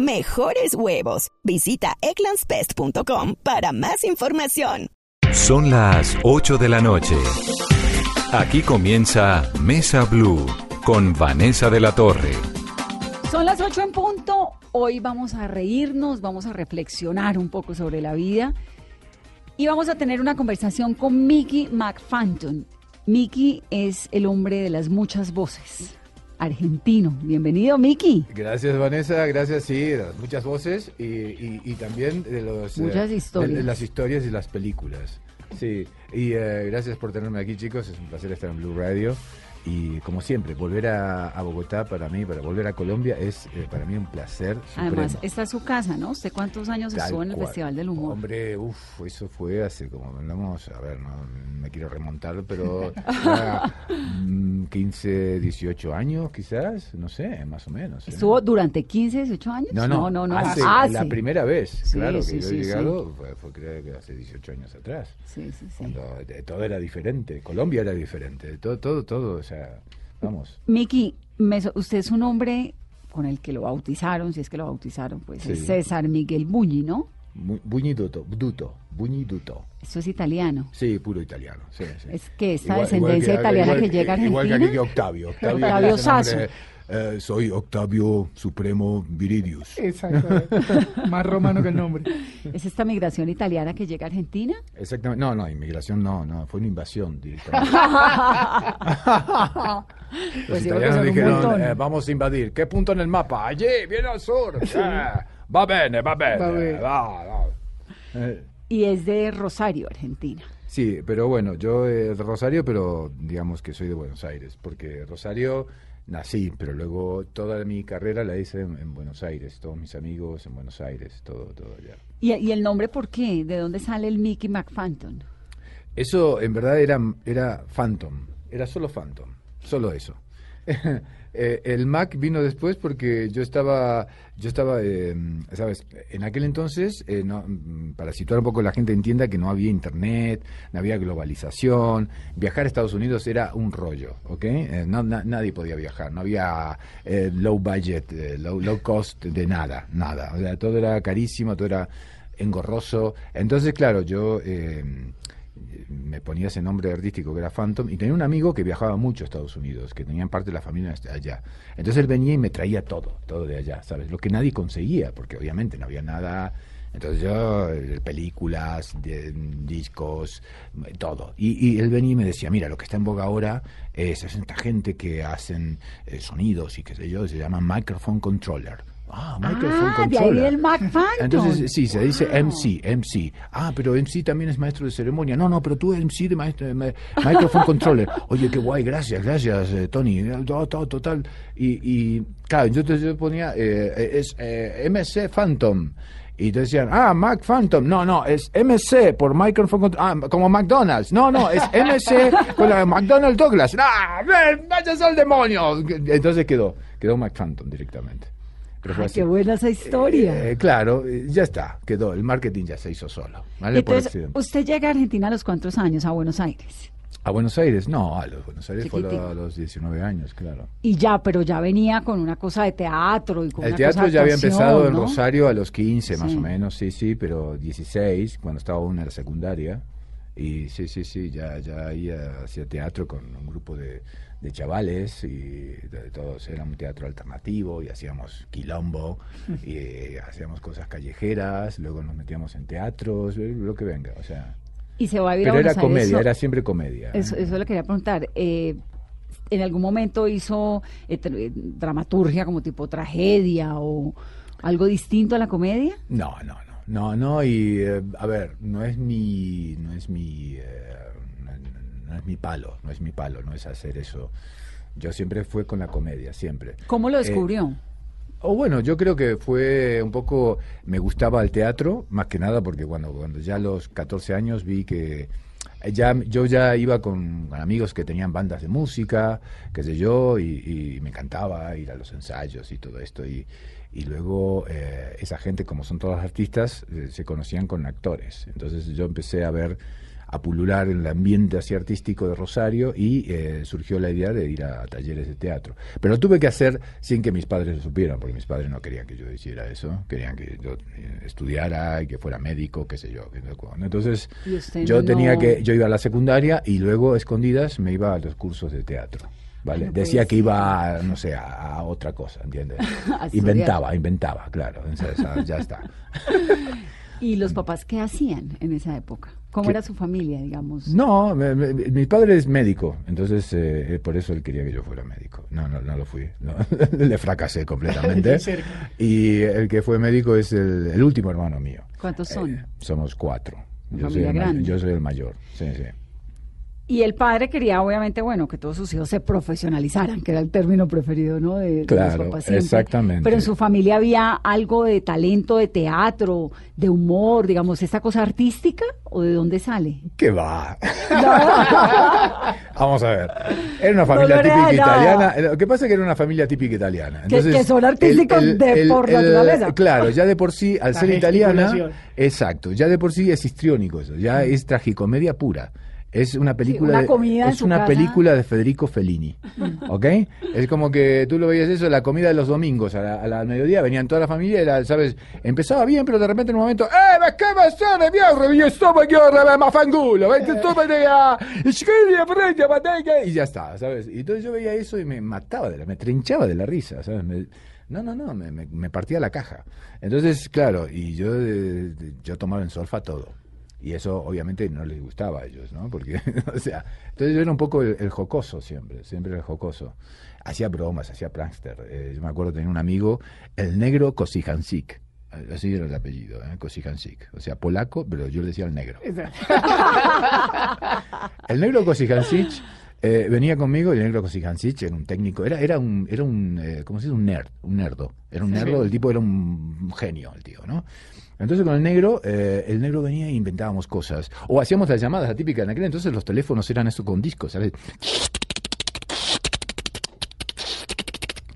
Mejores huevos. Visita egglandsbest.com para más información. Son las 8 de la noche. Aquí comienza Mesa Blue con Vanessa de la Torre. Son las 8 en punto. Hoy vamos a reírnos, vamos a reflexionar un poco sobre la vida y vamos a tener una conversación con Mickey McFanton. Mickey es el hombre de las muchas voces argentino. Bienvenido, Miki. Gracias, Vanessa. Gracias, sí, muchas voces y, también de, los, Muchas historias. de, las historias y las películas. Sí, y eh, gracias por tenerme aquí, chicos. Es un placer estar en Blue Radio. Y como siempre, volver a, Bogotá para mí, para volver a Colombia, es eh, para mí un placer. Además, esta es su casa, ¿no? ¿Usted cuántos años estuvo en el Festival del Humor? Hombre, uff, eso fue hace como, vamos a ver, no me quiero remontar, pero 15, 18 mm, años quizás, no sé, más o menos. ¿eh? ¿Estuvo durante 15, 18 años? No, no, no. no, hace, La primera vez, claro, que yo he llegado fue, creo que hace 18 años atrás. Sí, sí, sí. Cuando todo era diferente, Colombia era diferente, todo, todo, todo sea, vamos. Miki, usted es un hombre con el que lo bautizaron, si es que lo bautizaron, pues es César Miguel Buñi, ¿no? Buñi Duto, Duto, Buñi Duto. Eso es italiano. Sí, puro italiano. Es que esta descendencia italiana que, llega a Argentina. Igual que aquí que Octavio. Octavio, Octavio Sasso. Eh, soy Octavio Supremo Viridius. Exacto, más romano que el nombre. ¿Es esta migración italiana que llega a Argentina? Exactamente, no, no, inmigración no, no, fue una invasión directamente. Los pues italianos dijeron, eh, vamos a invadir. ¿Qué punto en el mapa? Allí, viene al sur. Ah, va bene, va bene. Va, va. Eh. Y es de Rosario, Argentina. Sí, pero bueno, yo de Rosario, pero digamos que soy de Buenos Aires, porque Rosario nací, pero luego toda mi carrera la hice en, Buenos Aires, todos mis amigos en Buenos Aires, todo, todo allá. ¿Y, el nombre por qué? ¿De dónde sale el Mickey McPhantom? Eso en verdad era, era Phantom, era solo Phantom, solo eso. Eh, el Mac vino después porque yo estaba, yo estaba, eh, sabes, en aquel entonces, eh, no, mm, para situar un poco la gente entienda que no había internet, no había globalización, viajar a Estados Unidos era un rollo, ¿ok? No, nadie podía viajar, no había low budget, low, low cost de nada, nada, o sea, todo era carísimo, todo era engorroso. Entonces, claro, yo me ponía ese nombre artístico que era Phantom, y tenía un amigo que viajaba mucho a Estados Unidos, que tenía parte de la familia allá. Entonces él venía y me traía todo, todo de allá, ¿sabes? Lo que nadie conseguía, porque obviamente no había nada. Entonces yo, eh, películas, discos, todo. Y, él venía y me decía, mira, lo que está en boga ahora es, esta gente que hacen eh, sonidos y qué sé yo, se llama microphone controller. Ah, microphone ah, De ahí el Mac Entonces, sí, se dice MC, MC. Ah, pero MC también es maestro de ceremonia. No, no, pero tú MC de maestro de microphone controller. Oye, qué guay, gracias, gracias, eh, Tony. Todo, todo, total. Y, y claro, entonces yo ponía, eh, es eh, MC Phantom. Y te decían, ah, Mac Phantom. No, no, es MC por Microphone Controller. Ah, como McDonald's. No, no, es MC con la McDonald's Douglas. ¡Ah! ¡Vayas al demonio! Entonces quedó, quedó Mac Phantom directamente. Qué buena esa historia. Eh, claro, ya está, quedó, el marketing ya se hizo solo. Entonces, usted llega a Argentina a los cuántos años, a Buenos Aires. ¿A Buenos Aires? No, a los Buenos Aires fue a los 19 años, claro. Y ya, pero ya venía con una cosa de teatro y con El teatro ya había empezado en Rosario a los 15 más o menos, sí, sí, pero 16, cuando estaba aún en la secundaria. Y sí, sí, sí, ya, ya ahí hacía teatro con un grupo de, de chavales y de, todos era un teatro alternativo y hacíamos quilombo y hacíamos cosas callejeras, luego nos metíamos en teatros, lo que venga, o sea. Y se va a Pero era comedia, era siempre comedia. Eso, eso le quería preguntar. Eh, ¿En algún momento hizo eh, eh, dramaturgia como tipo tragedia o algo distinto a la comedia? No, no, no. No, no, y a ver, no es mi, no es mi no es mi palo, no es mi palo, no es hacer eso. Yo siempre fue con la comedia, siempre. ¿Cómo lo eh, descubrió? O bueno, yo creo que fue un poco, me gustaba el teatro, más que nada porque cuando, cuando ya a los 14 años vi que ya yo ya iba con amigos que tenían bandas de música, qué sé yo, y, y me encantaba ir a los ensayos y todo esto. Y, y luego eh, esa gente, como son todos artistas, eh, se conocían con actores. Entonces yo empecé a ver a pulular en el ambiente así artístico de Rosario y eh, surgió la idea de ir a, talleres de teatro. Pero lo tuve que hacer sin que mis padres lo supieran, porque mis padres no querían que yo hiciera eso, querían que yo eh, estudiara y que fuera médico, qué sé yo. Entonces yo tenía que, yo iba a la secundaria y luego escondidas me iba a los cursos de teatro. ¿vale? Decía que iba, no sé, a, otra cosa, ¿entiendes? inventaba, inventaba, claro, ya está. ¿Y los papás qué hacían en esa época? ¿Cómo era su familia, digamos? No, mi padre es médico, entonces eh, por eso él quería que yo fuera médico. No, no, no lo fui. le fracasé completamente. y el que fue médico es el, último hermano mío. ¿Cuántos son? Eh, somos cuatro. Yo soy, el, yo soy el mayor. Sí, sí. Y el padre quería, obviamente, bueno, que todos sus hijos se profesionalizaran, que era el término preferido, ¿no? De, claro, los papás exactamente. Pero en su familia había algo de talento, de teatro, de humor, digamos, ¿esta cosa artística o de dónde sale? ¿Qué va? Vamos a ver. Era una familia típica italiana. Lo que pasa es que era una familia típica italiana. Entonces, que, son artísticos de por naturaleza. Claro, ya de por sí, al ser italiana, exacto, ya de por sí es histriónico eso, ya es tragicomedia pura. Es una película, es una película de Federico Fellini, ¿ok? es como que tú lo veías eso, la comida de los domingos a la, mediodía, venían toda la familia, era, ¿sabes? Empezaba bien, pero de repente en un momento, ¡eh, ma che va a mierda! Io sto ma ma fangulo, y ya está, ¿sabes? Y entonces yo veía eso y me mataba, de la, me trinchaba de la risa, ¿sabes? no, no, no, me, me, partía la caja. Entonces, claro, y yo, yo tomaba en solfa todo y eso obviamente no les gustaba a ellos, ¿no? Porque, o sea, entonces yo era un poco el, jocoso siempre, siempre el jocoso. Hacía bromas, hacía prankster. Eh, yo me acuerdo tenía un amigo, el negro Kosihansik. Así era el apellido, ¿eh? Kosihansik. O sea, polaco, pero yo le decía el negro. el negro Kosihansik eh, venía conmigo y el negro Kosihansik era un técnico, era, era un, era un, eh, ¿cómo se dice? Un nerd, un nerdo. Era un nerdo, el tipo era un genio, el tío, ¿no? Entonces con el negro, eh, el negro venía e inventábamos cosas. O hacíamos las llamadas, la típica en aquel entonces los teléfonos eran eso con discos, ¿sabes?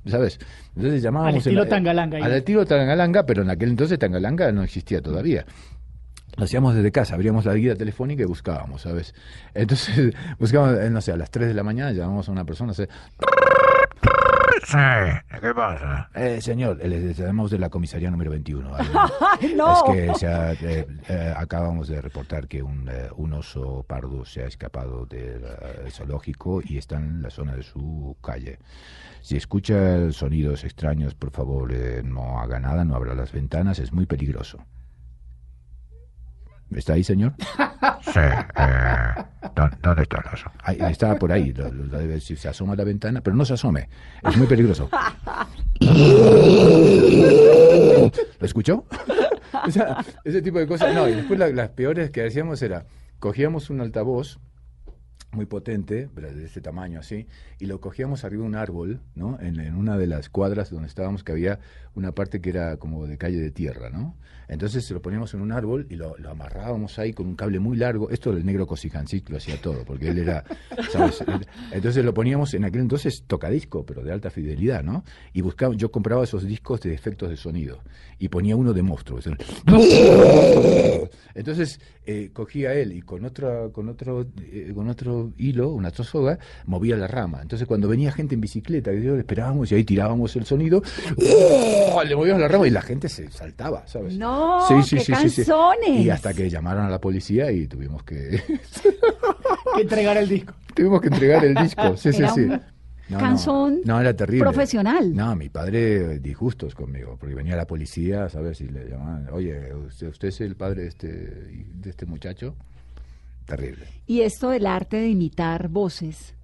¿Sabes? Entonces llamábamos... Al estilo Tangalanga. Al estilo Tangalanga, pero en aquel entonces Tangalanga no existía todavía. Lo hacíamos desde casa, abríamos la guía telefónica y buscábamos, ¿sabes? Entonces buscábamos, eh, no sé, a las 3 de la mañana llamábamos a una persona. Sí, ¿qué pasa? Eh, señor, les llamamos de la comisaría número 21. no. Es que eh, eh, acabamos de reportar que un, un, oso pardo se ha escapado del zoológico y está en la zona de su calle. Si escucha sonidos extraños, por favor, no haga nada, no abra las ventanas, es muy peligroso. ¿Está ahí, señor? sí. Eh, ¿dónde, está el oso? Ahí, está por ahí. si se asoma a la ventana, pero no se asome. Es muy peligroso. ¿Lo escuchó? ese tipo de cosas. No, y después las peores que hacíamos era, cogíamos un altavoz muy potente, de este tamaño así, y lo cogíamos arriba de un árbol, ¿no? En, en, una de las cuadras donde estábamos, que había una parte que era como de calle de tierra, ¿no? Entonces lo poníamos en un árbol y lo, amarrábamos ahí con un cable muy largo. Esto del negro Cosijancic lo hacía todo, porque él era, ¿sabes? Entonces lo poníamos en aquel entonces tocadisco, pero de alta fidelidad, ¿no? Y buscaba, yo compraba esos discos de efectos de sonido y ponía uno de monstruos. Entonces eh, cogía él y con otro, con otro, eh, con otro hilo, una soga, movía la rama. Entonces cuando venía gente en bicicleta, yo esperábamos y ahí tirábamos el sonido, le movíamos la rama y la gente se saltaba, ¿sabes? No sí, sí, sí, canzones. Y hasta que llamaron a la policía y tuvimos que... que entregar el disco. Tuvimos que entregar el disco, sí, sí, sí. No, canción no, era terrible. profesional. No, mi padre disgustos conmigo, porque venía la policía a saber si le llamaban, oye, ¿usted, usted es el padre de este, de este muchacho? Terrible. Y esto del arte de imitar voces.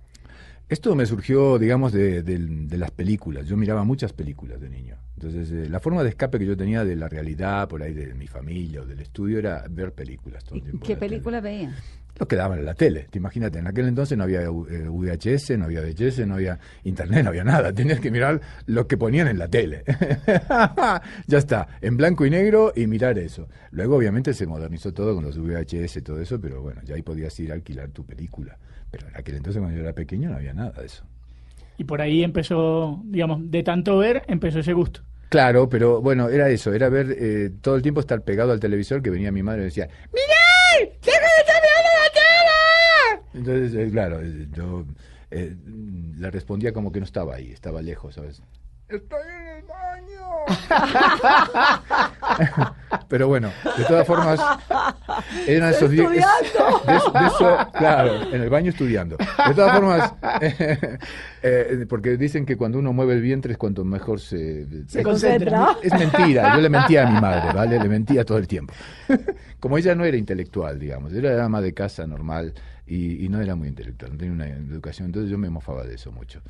Esto me surgió, digamos, de, de las películas. Yo miraba muchas películas de niño. Entonces, eh, la forma de escape que yo tenía de la realidad, por ahí de mi familia o del estudio, era ver películas todo el tiempo. ¿Qué película veía? los que daban en la tele. Te imagínate, en aquel entonces no había eh, VHS, no había VHS, no había internet, no había nada. Tenías que mirar lo que ponían en la tele. ya está, en blanco y negro y mirar eso. Luego, obviamente, se modernizó todo con los VHS y todo eso, pero bueno, ya ahí podías ir a alquilar tu película. Pero en aquel entonces, cuando yo era pequeño, no había nada de eso. Y por ahí empezó, digamos, de tanto ver, empezó ese gusto. Claro, pero bueno, era eso, era ver eh, todo el tiempo estar pegado al televisor que venía mi madre y decía, ¡Miguel! ¡Deja de estar mirando la tele! Entonces, eh, claro, eh, yo eh, le respondía como que no estaba ahí, estaba lejos, ¿sabes? ¡Estoy en el baño! Pero bueno, de todas formas, eran esos días. De, de eso, claro, en el baño estudiando. De todas formas, eh, porque dicen que cuando uno mueve el vientre es cuanto mejor se. Se concentra. Es mentira, yo le mentía a mi madre, ¿vale? Le mentía todo el tiempo. Como ella no era intelectual, digamos, era ama de casa normal y, y no era muy intelectual, no tenía una educación, entonces yo me mofaba de eso mucho.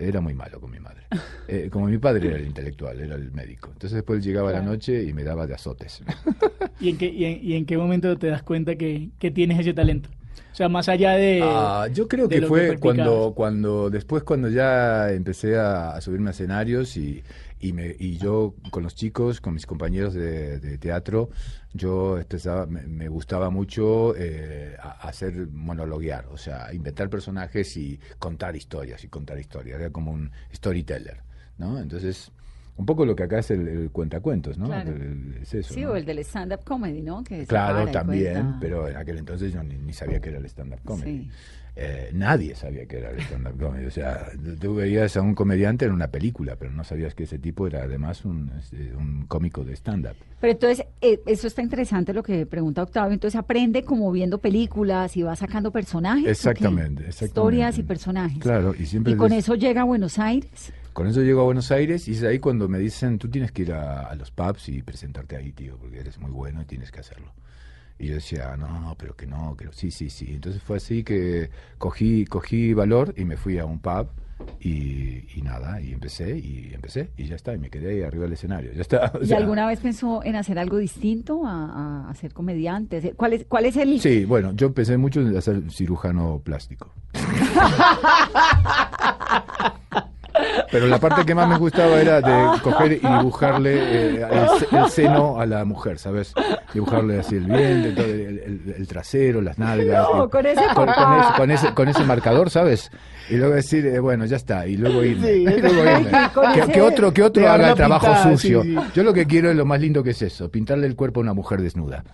Era muy malo con mi madre. Eh, como mi padre era el intelectual, era el médico. Entonces después llegaba la Claro. noche y me daba de azotes. ¿Y en qué, y en, y en qué momento te das cuenta que, que tienes ese talento? O sea, más allá de... Ah, yo creo que fue cuando, cuando después cuando ya empecé a, a subirme a escenarios y, y, me, y yo con los chicos, con mis compañeros de, de teatro, yo empezaba, me, me gustaba mucho eh, hacer monologuear, o sea, inventar personajes y contar historias y contar historias, era como un storyteller, ¿no? Entonces, un poco lo que acá es el, el cuentacuentos, ¿no? Claro. El- es eso, Sí, ¿no? o el del stand-up comedy, ¿no? Que Claro, también, pero en aquel entonces yo ni, ni sabía que era el stand-up comedy. Sí. Eh, nadie sabía que era el stand-up comedy. O sea, tú veías a un comediante en una película, pero no sabías que ese tipo era además un, este, un cómico de stand-up. Pero entonces, eh, eso está interesante lo que pregunta Octavio. Entonces aprende como viendo películas y va sacando personajes. Exactamente, exactamente. Historias y personajes. Claro, y siempre Y con les- eso llega a Buenos Aires. Con eso llego a Buenos Aires y es ahí cuando me dicen, tú tienes que ir a, a los pubs y presentarte ahí, tío, porque eres muy bueno y tienes que hacerlo. Y yo decía, no, pero que no, que no". sí, sí, sí. Entonces fue así que cogí, cogí valor y me fui a un pub y, y nada, y empecé, y empecé, y ya está, y me quedé ahí arriba del escenario, ya está. o ¿Y alguna vez pensó en hacer algo distinto a, a- a ser comediante? Hacer- ¿Cuál es, cuál es el...? Sí, bueno, yo pensé mucho en hacer cirujano plástico. Pero la parte que más me gustaba era de coger y dibujarle eh, el, el seno a la mujer, ¿sabes? Dibujarle así el vientre, todo el, el- el trasero, las nalgas. No, y- con ese con, papá. ese, con, ese, con ese marcador, ¿sabes? Y luego decir, eh, bueno, ya está, y luego irme. Sí, y luego irme. con Que, ese- que otro, que otro haga el trabajo pintada, sucio. sí, sí. Yo lo que quiero es lo más lindo que es eso, pintarle el cuerpo a una mujer desnuda.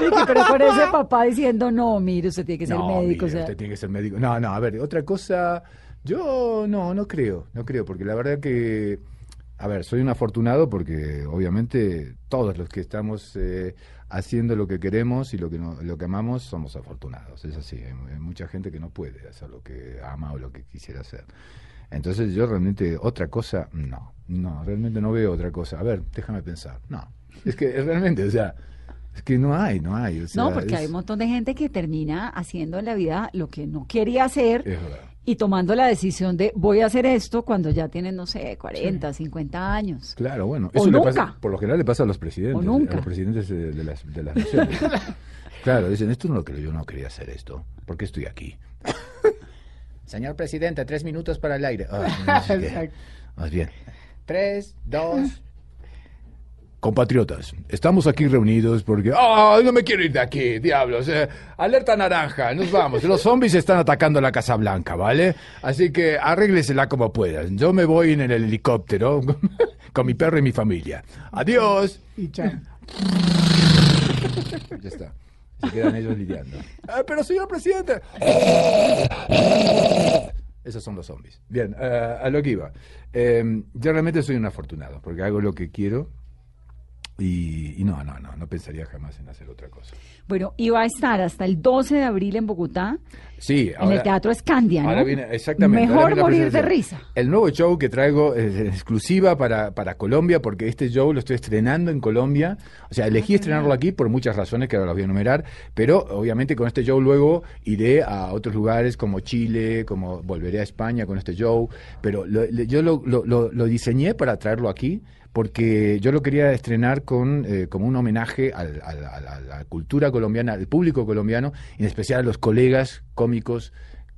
Pero con ese papá diciendo, no, mire, usted tiene que ser no, médico. mire, o sea, usted tiene que ser médico. No, no, a ver, otra cosa, yo no, no creo, no creo, porque la verdad que, a ver, soy un afortunado porque obviamente todos los que estamos eh, haciendo lo que queremos y lo que no, lo que amamos somos afortunados, es así, hay, hay mucha gente que no puede hacer lo que ama o lo que quisiera hacer. Entonces yo realmente otra cosa, no, no, realmente no veo otra cosa. A ver, déjame pensar. No, es que realmente, o sea, es que no hay, no hay. o sea, no, porque es- hay un montón de gente que termina haciendo en la vida lo que no quería hacer es verdad. Y tomando la decisión de voy a hacer esto cuando ya tienen, no sé, 40, 50 años. Claro, bueno, O eso le nunca. pasa, por lo general le pasa a los presidentes, O nunca. a los presidentes de, de las, de las naciones. claro, dicen, esto no lo que yo no quería hacer esto, ¿por qué estoy aquí? Señor presidente, tres minutos para el aire. Ah, no sé qué. Exacto. Más bien. Tres, dos. Compatriotas, estamos aquí reunidos porque... ¡Ah! no me quiero ir de aquí, diablos! eh, alerta naranja, nos vamos. Los zombies están atacando la Casa Blanca, ¿vale? Así que arréglesela como puedan. Yo me voy en el helicóptero con mi perro y mi familia. ¡Adiós! Y chao. Ya está. Se quedan ellos lidiando. "Ah, pero señor presidente. Esos son los zombies. Bien, eh, a lo que iba. Eh, yo realmente soy un afortunado porque hago lo que quiero y, y no, no, no, no pensaría jamás en hacer otra cosa. Bueno, y va a estar hasta el 12 de abril en Bogotá. Sí, en el Teatro Escandia, ¿no? Ahora viene, exactamente. ahora Mejor viene la morir de risa. El nuevo show que traigo es exclusiva para, para Colombia, porque este show lo estoy estrenando en Colombia. O sea, elegí estrenarlo aquí por muchas razones que ahora las voy a enumerar, pero obviamente con este show luego iré a otros lugares como Chile, como volveré a España con este show, pero lo- yo lo- lo- lo diseñé para traerlo aquí porque yo lo quería estrenar con eh, como un homenaje al- a la- cultura colombiana, al público colombiano, en especial a los colegas cómicos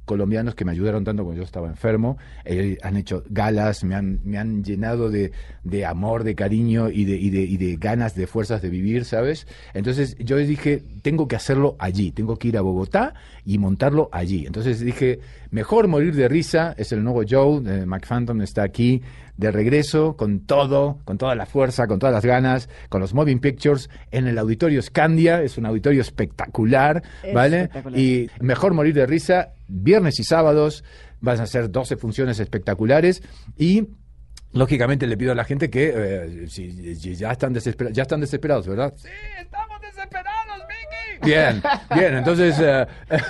colombianos que me ayudaron tanto cuando yo estaba enfermo. Eh, han hecho galas, me han, me han llenado de, de amor, de cariño y de, y, de, y de ganas, de fuerzas de vivir, ¿sabes? Entonces yo dije, tengo que hacerlo allí, tengo que ir a Bogotá y montarlo allí. Entonces dije, mejor morir de risa, es el nuevo Joe, eh, McPhantom está aquí de regreso con todo, con toda la fuerza, con todas las ganas, con los Moving Pictures en el auditorio Scandia, es un auditorio espectacular, ¿vale? Espectacular. Y mejor morir de risa, viernes y sábados, van a ser 12 funciones espectaculares y lógicamente le pido a la gente que eh, si, si ya están desesperados, ya están desesperados, ¿verdad? Sí, estamos. Bien, bien, entonces eh,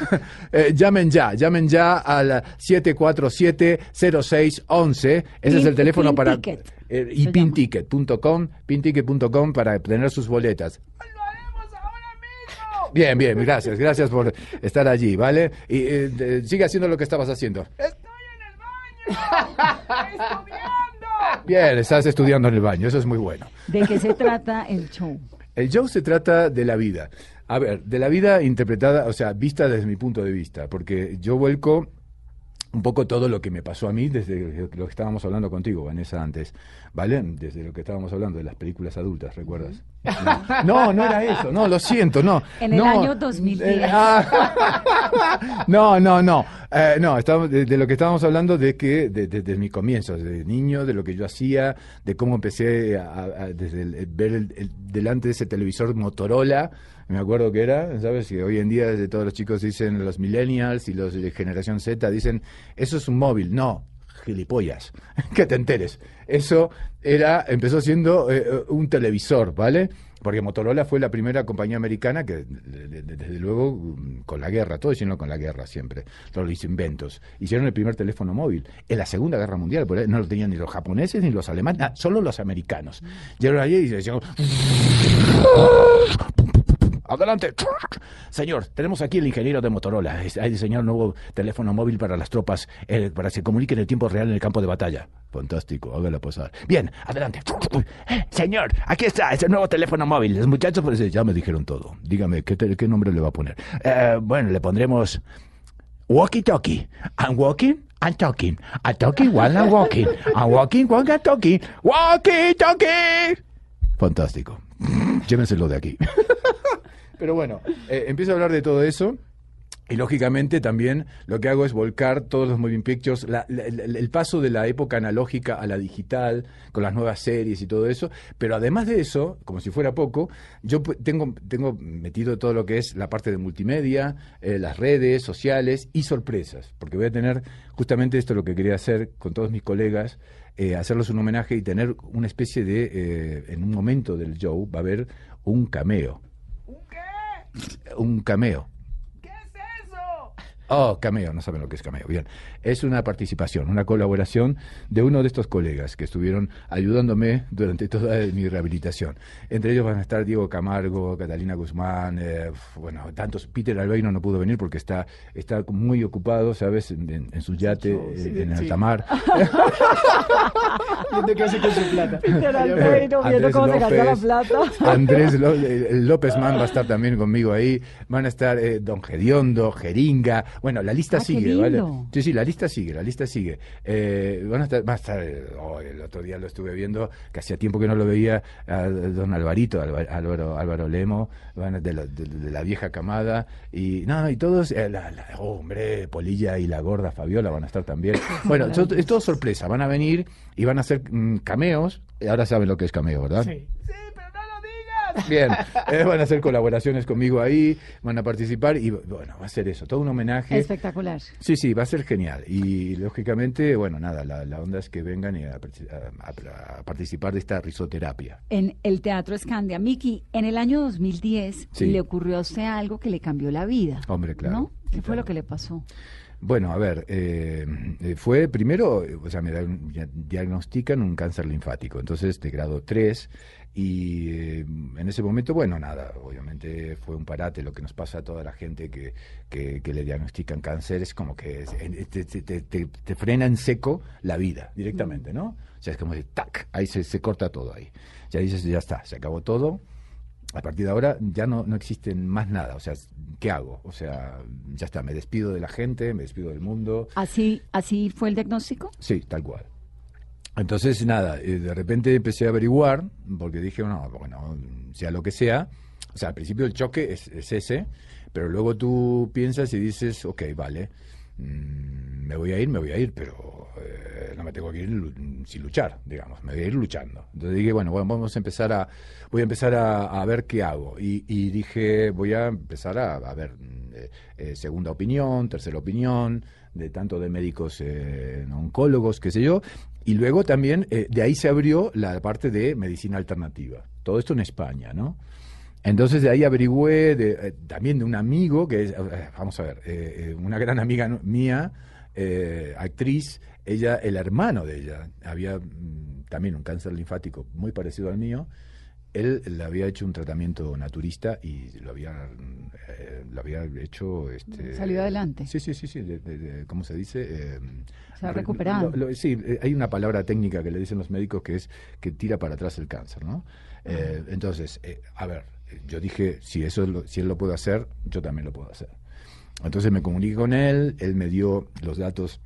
eh, llamen ya, llamen ya al 747-0611, ese es el teléfono Pin para Ticket, eh, y pinticket.com, pinticket.com para obtener sus boletas. Bien, bien, gracias, gracias por estar allí, ¿vale? Y eh, de- sigue haciendo lo que estabas haciendo. Estoy en el baño. estudiando. Bien, estás estudiando en el baño, eso es muy bueno. ¿De qué se trata el show? El show se trata de la vida. A ver, de la vida interpretada, o sea, vista desde mi punto de vista, porque yo vuelco un poco todo lo que me pasó a mí desde lo que estábamos hablando contigo, Vanessa, antes, ¿vale? Desde lo que estábamos hablando de las películas adultas, ¿recuerdas? No, no era eso, no, lo siento, no. En el no. año 2010. Eh, ah, no, no, no, eh, no, estábamos- de, de lo que estábamos hablando de que de- de- desde mi comienzo, de niño, de lo que yo hacía, de cómo empecé a, a- desde el- ver el- el- delante de ese televisor Motorola, me acuerdo que era, ¿sabes? Que hoy en día de todos los chicos dicen, los millennials y los de generación Z dicen, eso es un móvil, no, gilipollas, que te enteres. Eso era, empezó siendo eh, eh, un televisor, ¿vale? Porque Motorola fue la primera compañía americana que, de- de- de- desde luego, mm, con la guerra, todo hicieron con la guerra siempre, todos los inventos. Hicieron el primer teléfono móvil en la Segunda Guerra Mundial, por no lo tenían ni los japoneses ni los alemanes, solo los americanos. Llegaron allí y decían, Adelante. Señor, tenemos aquí el ingeniero de Motorola. Es- Ha diseñado un nuevo teléfono móvil para las tropas, eh, para que se comuniquen en tiempo real en el campo de batalla. Fantástico, hágala pasar. Bien, adelante. Señor, aquí está, es el nuevo teléfono móvil. Los muchachos, pues, ya me dijeron todo. Dígame, ¿qué, te- qué nombre le va a poner? Eh, bueno, le pondremos walkie talkie. I'm walking, I'm talking. I'm talking while I'm walking. I'm walking while I'm talking. Walkie talkie. Fantástico. Llévenselo de aquí. Pero bueno, eh, empiezo a hablar de todo eso. Y lógicamente también lo que hago es volcar todos los moving pictures, la- la- el, el paso de la época analógica a la digital, con las nuevas series y todo eso. Pero además de eso, como si fuera poco, yo tengo, tengo metido todo lo que es la parte de multimedia, eh, las redes sociales y sorpresas. Porque voy a tener justamente esto lo que quería hacer con todos mis colegas, eh, hacerles un homenaje y tener una especie de, eh, en un momento del show, va a haber un cameo. ¿Un cameo. Oh, cameo, no saben lo que es cameo. Bien, es una participación, una colaboración de uno de estos colegas que estuvieron ayudándome durante toda mi rehabilitación. Entre ellos van a estar Diego Camargo, Catalina Guzmán, eh, bueno, tantos. Peter Albeino no pudo venir porque está, está muy ocupado, ¿sabes? En, en- en su yate, Sí, eh, en sí. alta mar. Viendo qué hace con su plata. Peter Ya Albeiro, fue. viendo cómo se gasta la López. plata. Andrés Ló- eh, López Man va a estar también conmigo ahí. Van a estar eh, Don Gediondo, Jeringa. Bueno, la lista Ah, sigue, ¿vale? Sí, sí, la lista sigue, la lista sigue. Eh, van a estar, va a estar, oh, el otro día lo estuve viendo, que hacía tiempo que no lo veía, a Don Alvarito, Alva- Álvaro, Álvaro Lemo, van a- de, la, de- de la vieja camada. Y no, y todos, eh, la, la- oh, hombre, Polilla y la gorda Fabiola van a estar también. Bueno, so- es todo sorpresa, van a venir y van a hacer mm, cameos. Ahora saben lo que es cameo, ¿verdad? Sí. Bien, eh, van a hacer colaboraciones conmigo ahí, van a participar y bueno, va a ser eso, todo un homenaje. Espectacular. Sí, sí, va a ser genial. Y lógicamente, bueno, nada, la, la onda es que vengan y a, a- a participar de esta risoterapia. En el Teatro Escandia. Miki, en el año 2010 Sí. le ocurrió a usted algo que le cambió la vida. Hombre, claro. ¿No? ¿Qué fue lo que le pasó? Bueno, a ver, eh, eh, fue primero, o sea, me diagnostican un cáncer linfático, entonces de grado 3, y eh, en ese momento, bueno, nada, obviamente fue un parate, lo que nos pasa a toda la gente que, que, que le diagnostican cáncer, es como que es- te- te- te- te frena en seco la vida directamente, ¿no? O sea, es como de tac, ahí se, se corta todo ahí. Ya dices, ya está, se acabó todo, a partir de ahora ya no, no existen más nada. O sea, ¿qué hago? O sea, ya está, me despido de la gente, me despido del mundo. ¿Así, así fue el diagnóstico? Sí, tal cual. Entonces, nada, eh, de repente empecé a averiguar, porque dije, no, bueno, sea lo que sea. O sea, al principio el choque es, es ese, pero luego tú piensas y dices, ok, vale, mm, me voy a ir, me voy a ir, pero eh, no me tengo que ir sin luchar, digamos, me voy a ir luchando. Entonces dije, bueno, vamos a empezar a, voy a empezar a, ver qué hago. Y, dije, voy a empezar a, ver mm, eh, eh, segunda opinión, tercera opinión, de tanto de médicos oncólogos, qué sé yo. Y luego también de ahí se abrió la parte de medicina alternativa. Todo esto en España, ¿no? Entonces de ahí averigüé de, eh, también de un amigo que es, eh, vamos a ver, eh, eh, una gran amiga mía, eh, actriz, ella, el hermano de ella, había mm, también un cáncer linfático muy parecido al mío. Él le había hecho un tratamiento naturista y lo había, eh, lo había hecho... Este, Salió adelante. Sí, sí, sí, sí. de- de- de- ¿Cómo se dice? Eh, Se ha re- recuperado. lo- lo- sí, hay una palabra técnica que le dicen los médicos que es que tira para atrás el cáncer, ¿no? Eh, entonces, eh, a ver, yo dije, si eso lo- si él lo puede hacer, yo también lo puedo hacer. Entonces me comuniqué con él, él me dio los datos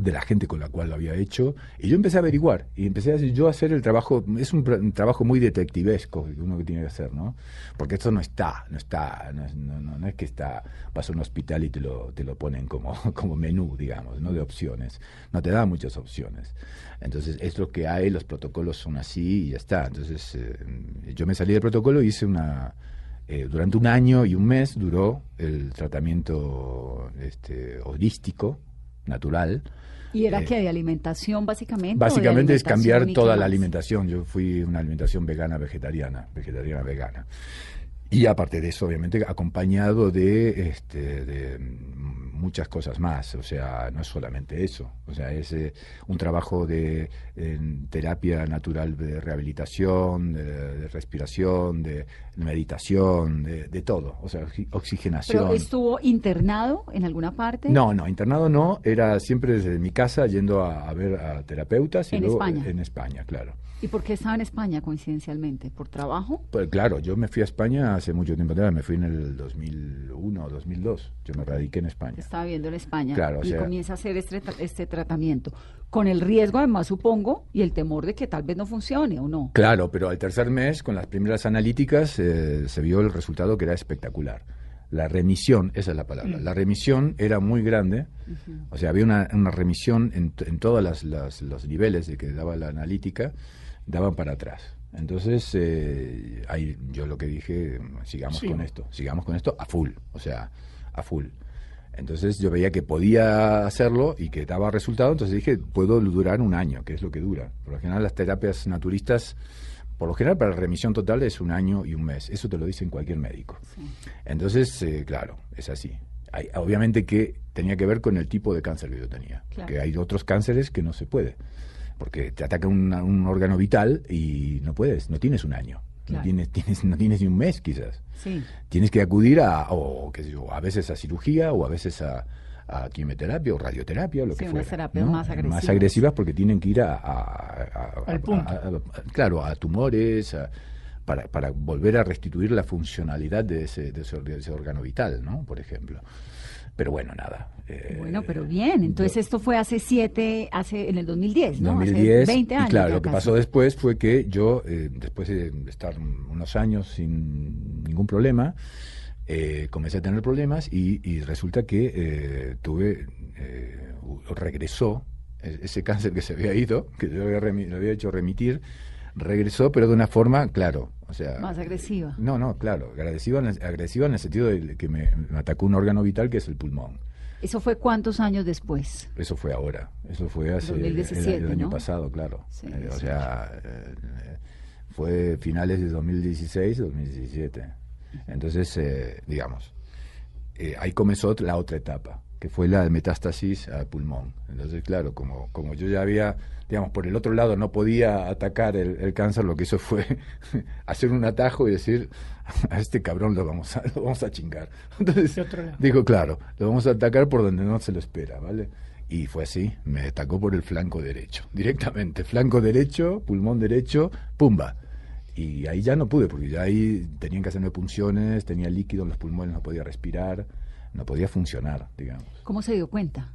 de la gente con la cual lo había hecho y yo empecé a averiguar y empecé a, yo a hacer el trabajo es un, tra- un trabajo muy detectivesco que uno que tiene que hacer no porque esto no está no está no es, no, no- no es que está vas a un hospital y te lo te lo ponen como como menú digamos no de opciones. No te da muchas opciones. Entonces es lo que hay los protocolos son así y ya está. Entonces eh, yo me salí del protocolo y hice una eh, durante un año y un mes duró el tratamiento este, holístico, natural. ¿Y era Eh, que de alimentación básicamente? Básicamente es cambiar toda la alimentación. Yo fui una alimentación vegana, vegetariana, vegetariana, vegana. Y aparte de eso, obviamente, acompañado de, este, de muchas cosas más. O sea, no es solamente eso. O sea, es eh, un trabajo de en terapia natural de rehabilitación, de, de respiración, de meditación, de, de todo. O sea, oxi- oxigenación. ¿Pero estuvo internado en alguna parte? No, no, internado no, era siempre desde mi casa yendo a, a ver a terapeutas. Y En luego, España. En España, claro. ¿Y por qué estaba en España coincidencialmente? ¿Por trabajo? Pues claro, yo me fui a España hace mucho tiempo me fui en el 2001 o 2002, yo me radiqué en España. Estaba viviendo en España Claro, o y sea- comienza a hacer este, este tratamiento. Con el riesgo, además, supongo, y el temor de que tal vez no funcione o no. Claro, pero al tercer mes, con las primeras analíticas, eh, se vio el resultado que era espectacular. La remisión, esa es la palabra, la remisión era muy grande, o sea, había una, una remisión en, en todos las, las- los niveles de que daba la analítica, daban para atrás. Entonces, eh, ahí yo lo que dije, sigamos Sí. con esto, sigamos con esto a full, o sea, a full. Entonces yo veía que podía hacerlo y que daba resultado, entonces dije, puedo durar un año, que es lo que dura. Por lo general las terapias naturistas, por lo general para la remisión total es un año y un mes, eso te lo dice cualquier médico. Entonces, eh, claro, es así. Hay- obviamente que tenía que ver con el tipo de cáncer que yo tenía, Claro. hay otros cánceres que no se puede, porque te ataca una- un órgano vital y no puedes, no tienes un año, Claro. no, tienes, tienes, no tienes ni un mes quizás Sí. tienes que acudir a, o, qué sé yo, a veces a cirugía o a veces a, a quimioterapia o radioterapia o lo Sí, que fuera. terapias ¿no? más agresivas. Más agresivas porque tienen que ir a, a- a- Al punto. claro, a tumores, a- para, para volver a restituir la funcionalidad de ese, de ese, de ese órgano vital, ¿no? Por ejemplo. Pero bueno, nada. eh, Bueno, pero bien. Entonces yo- esto fue hace siete, hace en el 2010, ¿no? 2010, hace 20 años. y claro, lo que pasó después fue que yo, eh, después de estar unos años sin ningún problema, eh, comencé a tener problemas y, y resulta que eh, tuve, eh, regresó e- ese cáncer que se había ido, que yo había, remi- lo había hecho remitir, regresó, pero de una forma, claro, o sea... Más agresiva. No, no, claro, agresiva en el, agresiva en el sentido de que me, me atacó un órgano vital que es el pulmón. ¿Eso fue cuántos años después? Eso fue ahora, eso fue hace 2017, el, el año ¿no? pasado, claro. Sí, Eh, o sea, eh, eh, fue finales de 2016, 2017. Entonces, eh, digamos, eh, ahí comenzó la otra etapa, que fue la de metástasis al pulmón. Entonces, claro, como, como yo ya había, digamos, por el otro lado no podía atacar el, el cáncer, lo que hizo fue hacer un atajo y decir, a este cabrón lo vamos a, lo vamos a chingar. Entonces, dijo, claro, lo vamos a atacar por donde no se lo espera, ¿vale? Y fue así, me atacó por el flanco derecho, directamente, flanco derecho, pulmón derecho, pumba. Y ahí ya no pude, porque ya ahí tenían que hacerme punciones, tenía líquido en los pulmones, no podía respirar, no podía funcionar, digamos. ¿Cómo se dio cuenta?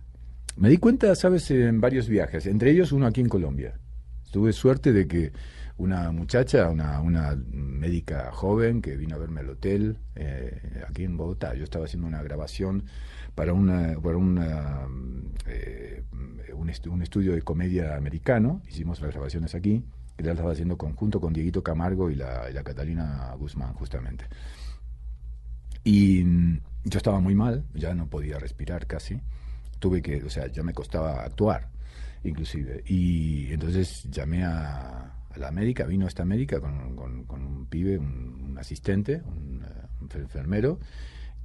Me di cuenta, sabes, en varios viajes, entre ellos uno aquí en Colombia. Tuve suerte de que una muchacha, una, una médica joven que vino a verme al hotel eh, aquí en Bogotá, yo estaba haciendo una grabación para, una, para una, eh, un, estu- un estudio de comedia americano, hicimos las grabaciones aquí, que la estaba haciendo conjunto con Dieguito Camargo y la, y la Catalina Guzmán, justamente. Y mm, yo estaba muy mal, ya no podía respirar casi. Tuve que, o sea, ya me costaba actuar, inclusive. Y entonces llamé a, a la médica, vino esta médica con, con- con un pibe, un, asistente, un, eh, enfermero,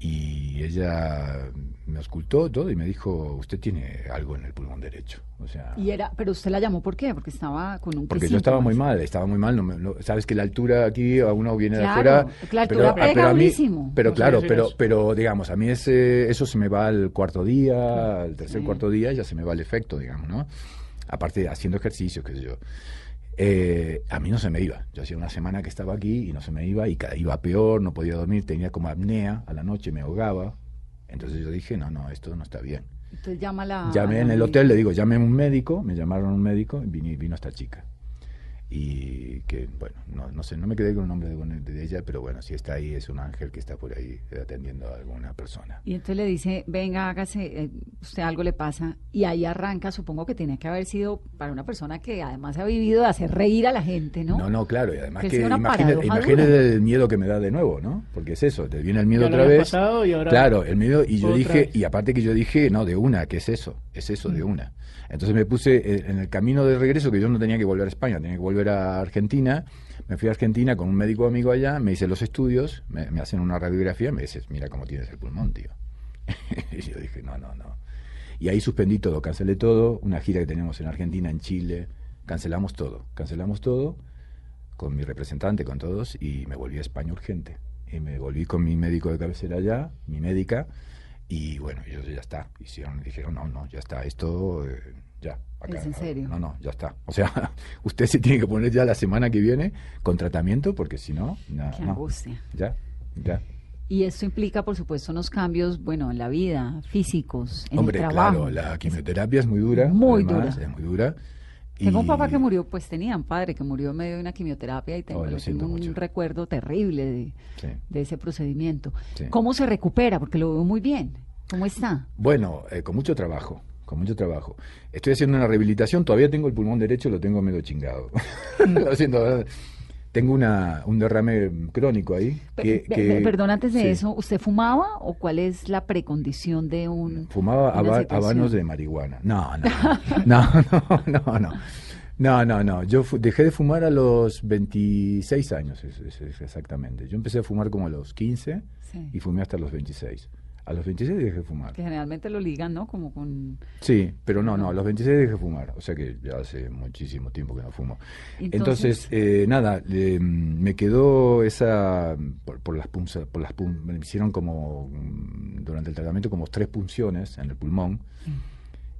y ella me auscultó todo y me dijo, usted tiene algo en el pulmón derecho. O sea, Y era, pero usted la llamó ¿por qué? Porque estaba con un porque ¿qué yo estaba muy mal, estaba muy mal. No, me- no- Sabes que la altura aquí, a uno viene de afuera. la altura pero, pega a mí, pero No claro, pero, pero digamos, a mí ese, eso se me va al cuarto día, al tercer Sí. cuarto día, ya se me va el efecto, digamos, ¿no? Aparte, haciendo ejercicio, qué sé yo. Eh, a mí no se me iba. Yo hacía una semana que estaba aquí y no se me iba y cada iba peor, no podía dormir, tenía como apnea, a la noche me ahogaba. Entonces yo dije, no, no, esto no está bien. Entonces llama la... Llamé en el hotel, le digo, llame a un médico, me llamaron a un médico y vino, vino esta chica. Y que, bueno, no, no sé, no me quedé con el nombre de, de ella, pero bueno, si está ahí, es un ángel que está por ahí atendiendo a alguna persona. Y entonces le dice, venga, hágase, eh, usted algo le pasa. Y ahí arranca, supongo que tiene que haber sido para una persona que además ha vivido de hacer reír a la gente, ¿no? No, no, claro, y además Que que, imagínate, imagínate el miedo que me da de nuevo, ¿no? Porque es eso, te viene el miedo otra vez. pasado y ahora Claro, el miedo, y yo dije, vez. y aparte que yo dije, no, de una, ¿qué es eso? Es eso, de una. Entonces me puse eh, en el camino de regreso, que yo no tenía que volver a España, tenía que volver a Argentina. Me fui a Argentina con un médico amigo allá, me hice los estudios, me, me hacen una radiografía, me dices, mira cómo tienes el pulmón, tío. y yo dije, no, no, no. Y ahí suspendí todo, cancelé todo, una gira que teníamos en Argentina, en Chile, cancelamos todo, cancelamos todo con mi representante, con todos, y me volví a España urgente. Y me volví con mi médico de cabecera allá, mi médica, y bueno, ellos ya está. Hicieron, dijeron, no, no, ya está, esto eh, ya. ¿Es en serio? No, no, ya está. O sea, usted se tiene que poner ya la semana que viene con tratamiento, porque si no, na- Qué no, angustia. ya, ya. Y esto implica, por supuesto, unos cambios, bueno, en la vida, físicos, en Hombre, el trabajo. claro, la quimioterapia es muy dura. Muy además, dura. Es muy dura. Tengo un papá que murió, pues tenía un padre que murió en medio de una quimioterapia y tengo, Oh, tengo siento un mucho. recuerdo terrible de, Sí. de ese procedimiento. Sí. ¿Cómo se recupera? Porque lo veo muy bien. ¿Cómo está? Bueno, eh, con mucho trabajo, con mucho trabajo. Estoy haciendo una rehabilitación, todavía tengo el pulmón derecho, lo tengo medio chingado. Lo siento, ¿verdad? tengo una, un derrame crónico ahí. Que- Perdón, antes de sí. eso, ¿usted fumaba o cuál es la precondición de un... Fumaba haba- habanos de marihuana. No, no, no, no, no, no. No, no, no. Yo dejé de fumar a los 26 años, es- es- es exactamente. Yo empecé a fumar como a los 15 Sí. y fumé hasta los 26. A los 26 dejé de fumar. Que generalmente lo ligan, ¿no? Como con... Sí, pero no, no, a los 26 dejé de fumar. O sea que ya hace muchísimo tiempo que no fumo. Entonces, eh, nada, le- me quedó esa, por, por las punzas, por las pun- me hicieron como, mm, durante el tratamiento, como tres punciones en el pulmón.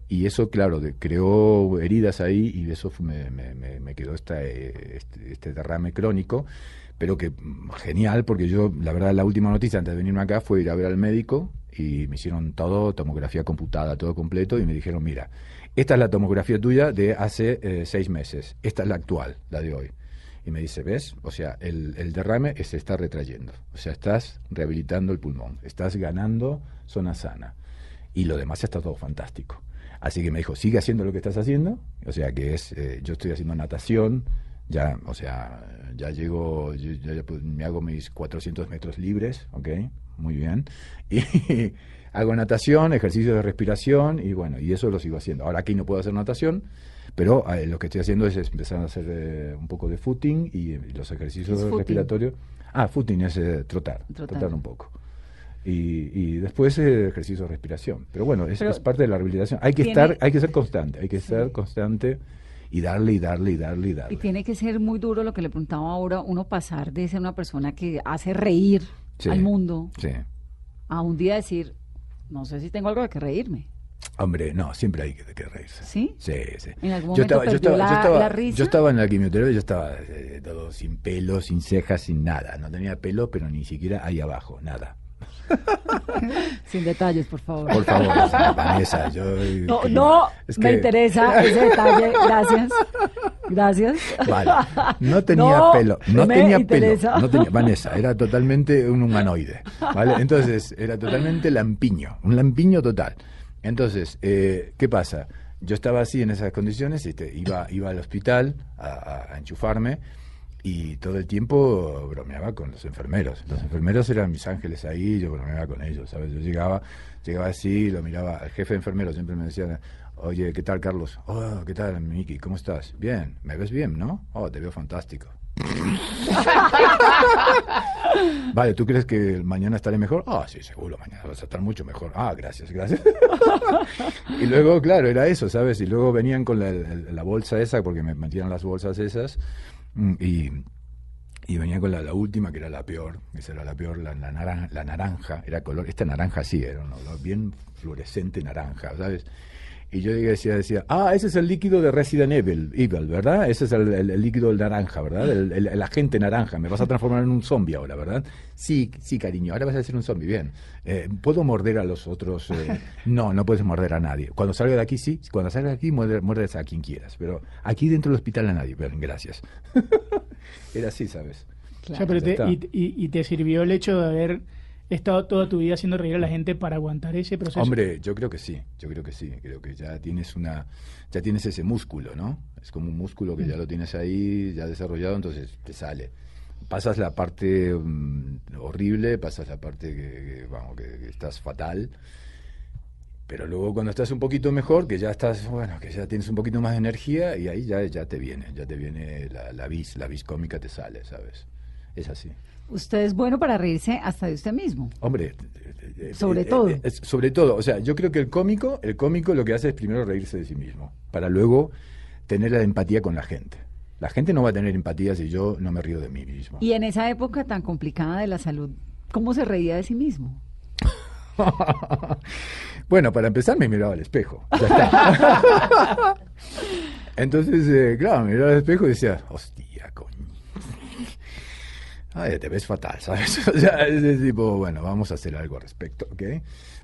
Y eso, claro, de- creó heridas ahí y eso fu- me, me- me- me quedó esta, eh, este, este derrame crónico. Pero que mm, genial, porque yo, la verdad, la última noticia antes de venirme acá fue ir a ver al médico y me hicieron todo, tomografía computada, todo completo, y me dijeron, mira, esta es la tomografía tuya de hace eh, seis meses, esta es la actual, la de hoy. Y me dice, ¿ves? O sea, el, el derrame se está retrayendo. O sea, estás rehabilitando el pulmón, estás ganando zona sana. Y lo demás está todo fantástico. Así que me dijo, sigue haciendo lo que estás haciendo. O sea, que es, eh, yo estoy haciendo natación, Ya, o sea, ya llego, yo- ya, pues, me hago mis 400 metros libres, ¿ok? Muy bien. Y hago natación, ejercicio de respiración y bueno, y eso lo sigo haciendo. Ahora aquí no puedo hacer natación, pero eh, lo que estoy haciendo es, empezar a hacer eh, un poco de footing y, los ejercicios respiratorios. Ah, footing es eh, trotar, Trotar. trotar un poco. Y, y después eh, ejercicio de respiración. Pero bueno, es, Pero es parte de la rehabilitación. Hay que tiene- estar, hay que ser constante, hay que ser constante y darle y darle y darle y darle. Y tiene que ser muy duro lo que le preguntaba ahora, uno pasar de ser una persona que hace reír Sí. al mundo Sí. a un día decir, no sé si tengo algo de que reírme. Hombre, no, siempre hay que, que reírse. ¿Sí? Sí, sí. ¿En algún yo momento estaba, yo perdió estaba, la- yo estaba, la risa? yo estaba en la quimioterapia, yo estaba eh, todo sin pelo, sin cejas, sin nada. No tenía pelo, pero ni siquiera ahí abajo, nada. Sin detalles, por favor. Por favor, Vanessa, yo... No, que- no es me interesa ese detalle. Gracias. Gracias. Vale, no tenía No pelo, no tenía interesa. pelo, no tenía, Vanessa, era totalmente un humanoide, ¿vale? Entonces, era totalmente lampiño, un lampiño total. Entonces, eh, ¿qué pasa? Yo estaba así en esas condiciones, este, iba, iba al hospital a, a- a enchufarme y todo el tiempo bromeaba con los enfermeros. Los enfermeros eran mis ángeles ahí, yo bromeaba con ellos, ¿sabes? Yo llegaba, llegaba así, lo miraba, el jefe de enfermeros siempre me decía, oye, ¿qué tal, Carlos? Oh, ¿qué tal, Miki? ¿Cómo estás? Bien, ¿me ves bien, no? Oh, te veo fantástico. Vale, ¿tú crees que mañana estaré mejor? Ah, sí, seguro, mañana vas a estar mucho mejor. Ah, gracias, gracias. y luego, claro, era eso, ¿sabes? Y luego venían con la, la- la bolsa esa, porque me metían las bolsas esas, y, y venía con la, última, que era la peor, esa era la peor, la, la naranja, la naranja, era color, esta naranja sí, era un bien fluorescente naranja, ¿sabes? Y yo decía, decía, ah, ese es el líquido de Resident Evil, Evil ¿verdad? Ese es el, el- el líquido del naranja, ¿verdad? El, el- agente naranja. Me vas a transformar en un zombie ahora, ¿verdad? Sí, sí, cariño, ahora vas a ser un zombie, bien. Eh, ¿Puedo morder a los otros? Eh, no, no puedes morder a nadie. Cuando salga de aquí, sí. Cuando salga de aquí, muerde- muerdes a quien quieras. Pero aquí dentro del hospital a nadie. Bien, gracias. Era así, ¿sabes? O sea, pero Ya te- está. y, y- y te sirvió el hecho de haber estado toda tu vida haciendo reír a la gente para aguantar ese proceso. Hombre, yo creo que sí, yo creo que sí, creo que ya tienes una, ya tienes ese músculo, ¿no? Es como un músculo que ya lo tienes ahí, ya desarrollado, entonces te sale. Pasas la parte mm, horrible, pasas la parte que, que, vamos, que, que estás fatal, pero luego cuando estás un poquito mejor, que ya estás, bueno, que ya tienes un poquito más de energía y ahí ya, ya te viene, ya te viene la, la vis, la vis cómica te sale, ¿sabes? Es así. Usted es bueno para reírse hasta de usted mismo. Hombre, eh, eh, Sobre eh, todo. eh, sobre todo, o sea, yo creo que el cómico, el cómico lo que hace es primero reírse de sí mismo, para luego tener la empatía con la gente. La gente no va a tener empatía si yo no me río de mí mismo. Y en esa época tan complicada de la salud, ¿cómo se reía de sí mismo? bueno, para empezar me miraba al espejo. Ya está. Entonces, eh, claro, me miraba al espejo y decía, hostia, coño. Ay, te ves fatal, ¿sabes? O sea, es tipo, bueno, vamos a hacer algo al respecto, ¿ok?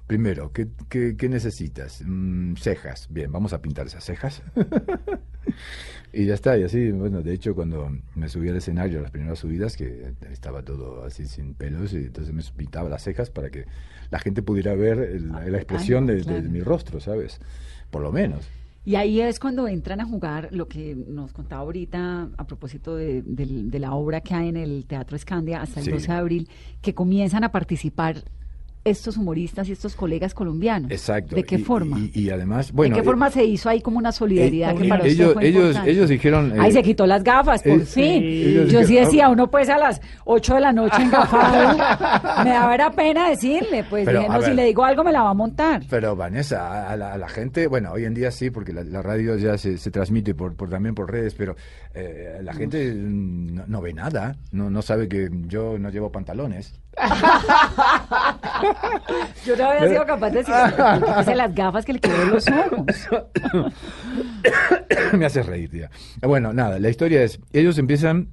Primero, ¿qué, qué, qué necesitas? Mm, cejas. Bien, vamos a pintar esas cejas. y ya está, y así, bueno, de hecho, cuando me subí al escenario, las primeras subidas, que estaba todo así sin pelos, y entonces me pintaba las cejas para que la gente pudiera ver el- la expresión de, mi rostro, ¿sabes? Por lo menos. Y ahí es cuando entran a jugar lo que nos contaba ahorita a propósito de, de la obra que hay en el Teatro Escandia hasta el Sí. 12 de abril, que comienzan a participar estos humoristas y estos colegas colombianos. Exacto. ¿De qué Y- forma? Y, y además, bueno. ¿De qué eh, forma se hizo ahí como una solidaridad eh, que para usted ellos, fue ellos, ellos dijeron. Ahí eh, se quitó las gafas, por eh, fin. Yo sí decía, ah, uno pues a las 8 de la noche engafado, me daba era pena decirle, pues Pero, dije, no, si le digo algo me la va a montar. Pero Vanessa, a la, a la gente, bueno, hoy en día sí, porque la, la radio ya se, se transmite por, por también por redes, pero eh, la gente no, no ve nada, no, no sabe que yo no llevo pantalones. Yo no había sido capaz de decir, las gafas que le quedó los ojos. Me hace reír, tía. Bueno, nada, la historia es, ellos empiezan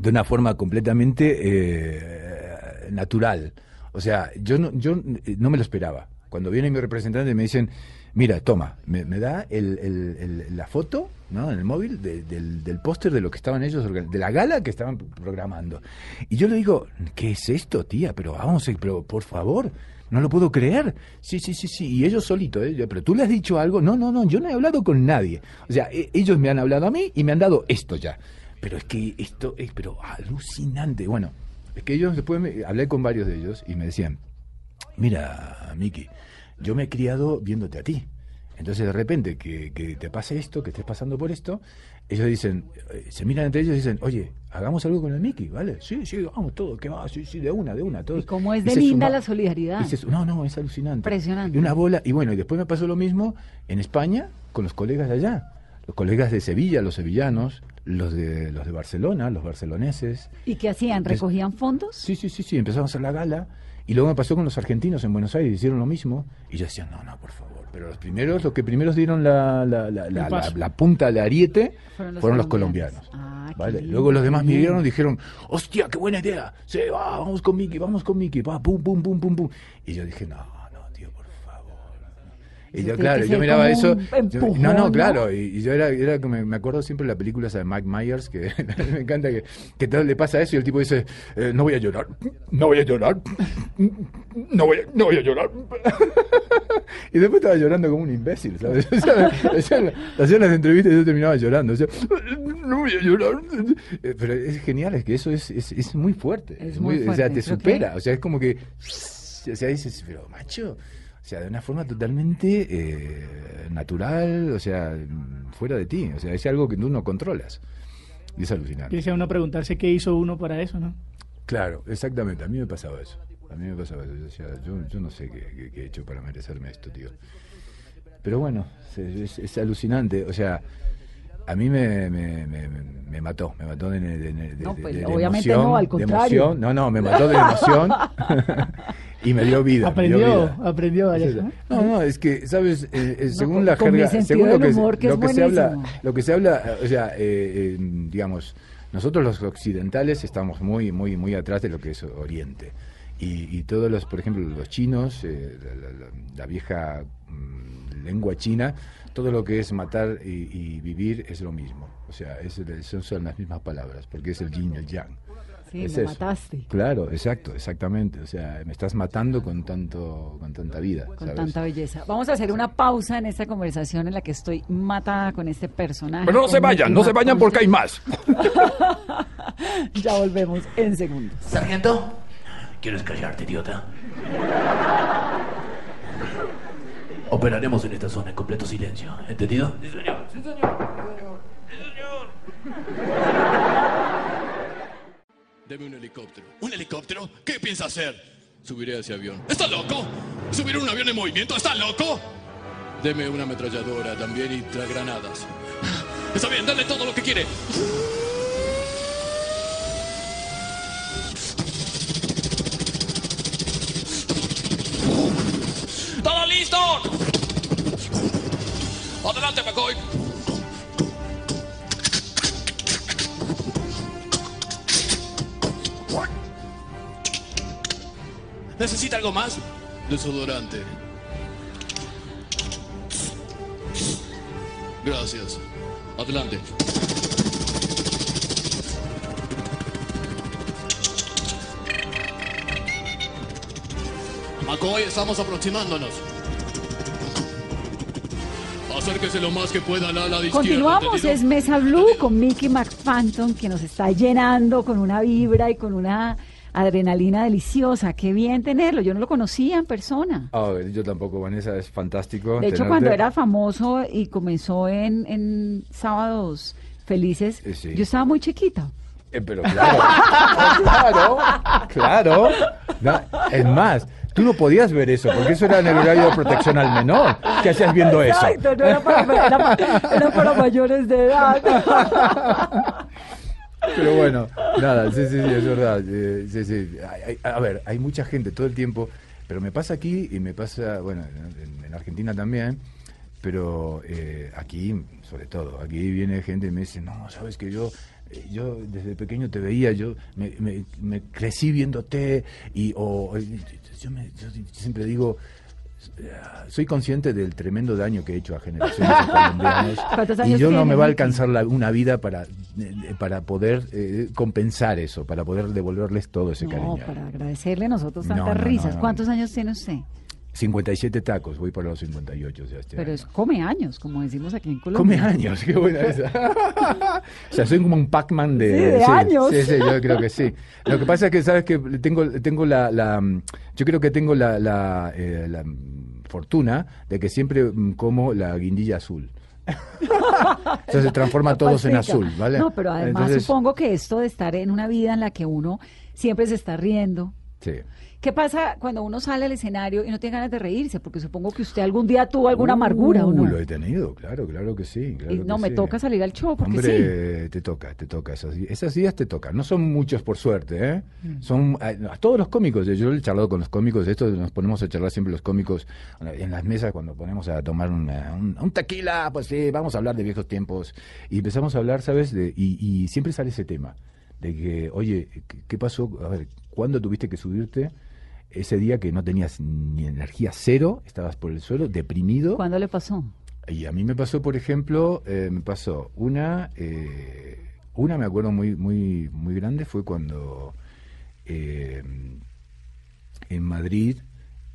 de una forma completamente eh, natural. O sea, yo no, yo eh, no me lo esperaba. Cuando viene mi representante me dicen, mira, toma, me, me da el, el- el- la foto ¿no? en el móvil de- del, del póster de lo que estaban ellos, de la gala que estaban programando. Y yo le digo, ¿qué es esto, tía? Pero vamos, eh, pero por favor. No lo puedo creer. Sí, sí, sí, sí. Y ellos solitos, ¿eh? Pero tú le has dicho algo. No, no, no. Yo no he hablado con nadie. O sea, e- ellos me han hablado a mí y me han dado esto ya. pero es que esto es pero alucinante. Bueno, es que ellos después me, hablé con varios de ellos y me decían, mira, Miki, yo me he criado viéndote a ti. Entonces de repente que, que te pase esto, que estés pasando por esto, ellos dicen, eh, se miran entre ellos y dicen, oye, hagamos algo con el Mickey, ¿vale? Sí, sí, vamos todo, que va, sí, sí, de una, de una. Todo. ¿Y cómo es de linda suma- la solidaridad? se- no, no, es alucinante. Impresionante. Y una bola, y bueno, y después me pasó lo mismo en España con los colegas de allá. Los colegas de Sevilla, los sevillanos, los de, los de Barcelona, los barceloneses. ¿Y qué hacían? ¿Recogían fondos? Sí, sí, sí, sí, empezamos a hacer la gala. Y luego me pasó con los argentinos en Buenos Aires, hicieron lo mismo. Y yo decía, no, no, por favor. Pero los primeros, los que primeros dieron la, la, la, la, paso. la- la punta del ariete Fueron fueron los colombianos. Ah, ¿vale? Luego los demás miraron y dijeron, hostia, qué buena idea. Sí, va, vamos con Mickey, vamos con Mickey. Va, pum, pum, pum, pum, pum. Y yo dije, no, no, tío, por favor. Y yo, claro, yo miraba eso. yo- no, ¿no? claro. Y, y yo era, era me, me acuerdo siempre de la película esa de Mike Myers, que me encanta que, que todo le pasa eso y el tipo dice, eh, no voy a llorar, no voy a llorar, no voy a, no voy a llorar. y después estaba llorando como un imbécil, ¿sabes? O sea, hacían, hacían las entrevistas y yo terminaba llorando. o sea, no voy a llorar. Eh, Pero es genial, es que eso es, es, es muy fuerte. Es muy O sea, fuerte, te supera. que- O sea, es como que. O sea, dices, pero macho. O sea, de una forma totalmente eh, natural, o sea, fuera de ti. O sea, es algo que tú no controlas. Y es alucinante. Quisiera uno preguntarse qué hizo uno para eso, ¿no? Claro, exactamente. A mí me pasaba eso. A mí me pasaba eso. Yo, decía, yo, yo no sé qué, qué- qué he hecho para merecerme esto, tío. Pero bueno, es, es- es alucinante. O sea, a mí me, me, me- me- mató. Me mató de, de- de- No, pues, de- de obviamente emoción, no, al de contrario. emoción. No, no, me mató de emoción. y me dio vida. dio Aprendió, vida. aprendió. ¿no? No, no, es que, ¿sabes? Eh, eh, No, según con- la con mi jerga, sentido según lo que, humor, que lo es que se habla, lo que se habla, o sea, eh, eh, digamos, nosotros los occidentales estamos muy, muy, muy atrás de lo que es Oriente. Y, y todos los, por ejemplo, los chinos, eh, la, la- la- la vieja mm, lengua china, todo lo que es matar y, y vivir es lo mismo. O sea, es, el- son, son las mismas palabras, porque es el yin y el yang. Sí, Es me eso. mataste. Claro, exacto, exactamente. O sea, me estás matando con tanto, con tanta vida. Con ¿sabes? tanta belleza. Vamos a hacer una pausa en esta conversación en la que estoy matada con este personaje. Pero no se vayan, no se vayan porque hay más. Ya volvemos en segundos. Sargento, ¿quieres callarte, idiota? Operaremos en esta zona en completo silencio, ¿entendido? Sí, señor. Sí, señor. Sí, señor. Deme un helicóptero. ¿Un helicóptero? ¿Qué piensa hacer? Subiré a ese avión. ¿Está loco? ¿Subir un avión en movimiento? ¿Está loco? Deme una ametralladora también y tres granadas. Está bien, dale todo lo que quiere. ¡Todo listo! Adelante, McCoy. ¿Necesita algo más? Desodorante. Gracias. Adelante. McCoy, estamos aproximándonos. Acérquese lo más que pueda al ala de. Continuamos, es Mesa Blue con Mickey McPhantom que nos está llenando con una vibra y con una adrenalina deliciosa. Qué bien tenerlo, yo no lo conocía en persona. Ah, yo tampoco, Vanessa, es fantástico. De hecho, tenerte. cuando era famoso y comenzó en, en Sábados Felices, Eh, sí. yo estaba muy chiquita. Eh, pero claro, claro, claro. No, es más, tú no podías ver eso, porque eso era en el horario de protección al menor. ¿Qué hacías viendo eso? No era para, era para- era para mayores de edad. Pero bueno, nada, sí, sí, sí, es verdad. eh, sí, sí. A ver, hay mucha gente todo el tiempo, pero me pasa aquí y me pasa, bueno, en, en Argentina también, pero eh, aquí, sobre todo, aquí viene gente y me dice, no, sabes que yo, yo desde pequeño te veía, yo me, me- me crecí viéndote y o, yo, me- yo siempre digo, eh, soy consciente del tremendo daño que he hecho a generaciones ¿Cuántos y yo no me va a alcanzar la- una vida para, para poder eh, compensar eso, para poder devolverles todo ese No, cariño. para agradecerle a nosotros No, tantas no, no, risas. ¿Cuántos años tiene usted? 57 tacos, voy para los 58 ya este Pero año. es come años, como decimos aquí en Come Colombia. años, qué buena esa. o sea, soy como un Pac-Man de, Sí, de años. Sí, sí, yo creo que sí. Lo que pasa es que, ¿sabes que Tengo, tengo la, la, yo creo que tengo la, la, eh, la, fortuna de que siempre mm, como la guindilla azul. Entonces se transforma todos en azul, ¿vale? No, pero además Entonces, supongo que esto de estar en una vida en la que uno siempre se está riendo. Sí. ¿Qué pasa cuando uno sale al escenario y no tiene ganas de reírse? Porque supongo que usted algún día tuvo alguna amargura, ¿o Uh, no? Lo he tenido, claro, claro que sí. claro Y que no, me sí. toca salir al show, porque sí. Hombre, te toca, te toca. Esos, di- esos días te tocan. No son muchos, por suerte, ¿eh? Mm. Son a, a todos los cómicos. Yo he charlado con los cómicos. Esto nos ponemos a charlar siempre los cómicos en las mesas cuando ponemos a tomar una- un, un tequila. Pues sí, vamos a hablar de viejos tiempos. Y empezamos a hablar, ¿sabes? De, y, y siempre sale ese tema. De que, oye, ¿qué, qué pasó? A ver, ¿cuándo tuviste que subirte? Ese día que no tenías ni energía cero, estabas por el suelo, deprimido. ¿Cuándo le pasó? Y a mí me pasó, por ejemplo, eh, me pasó una, eh, una me acuerdo muy, muy, muy grande, fue cuando eh, en Madrid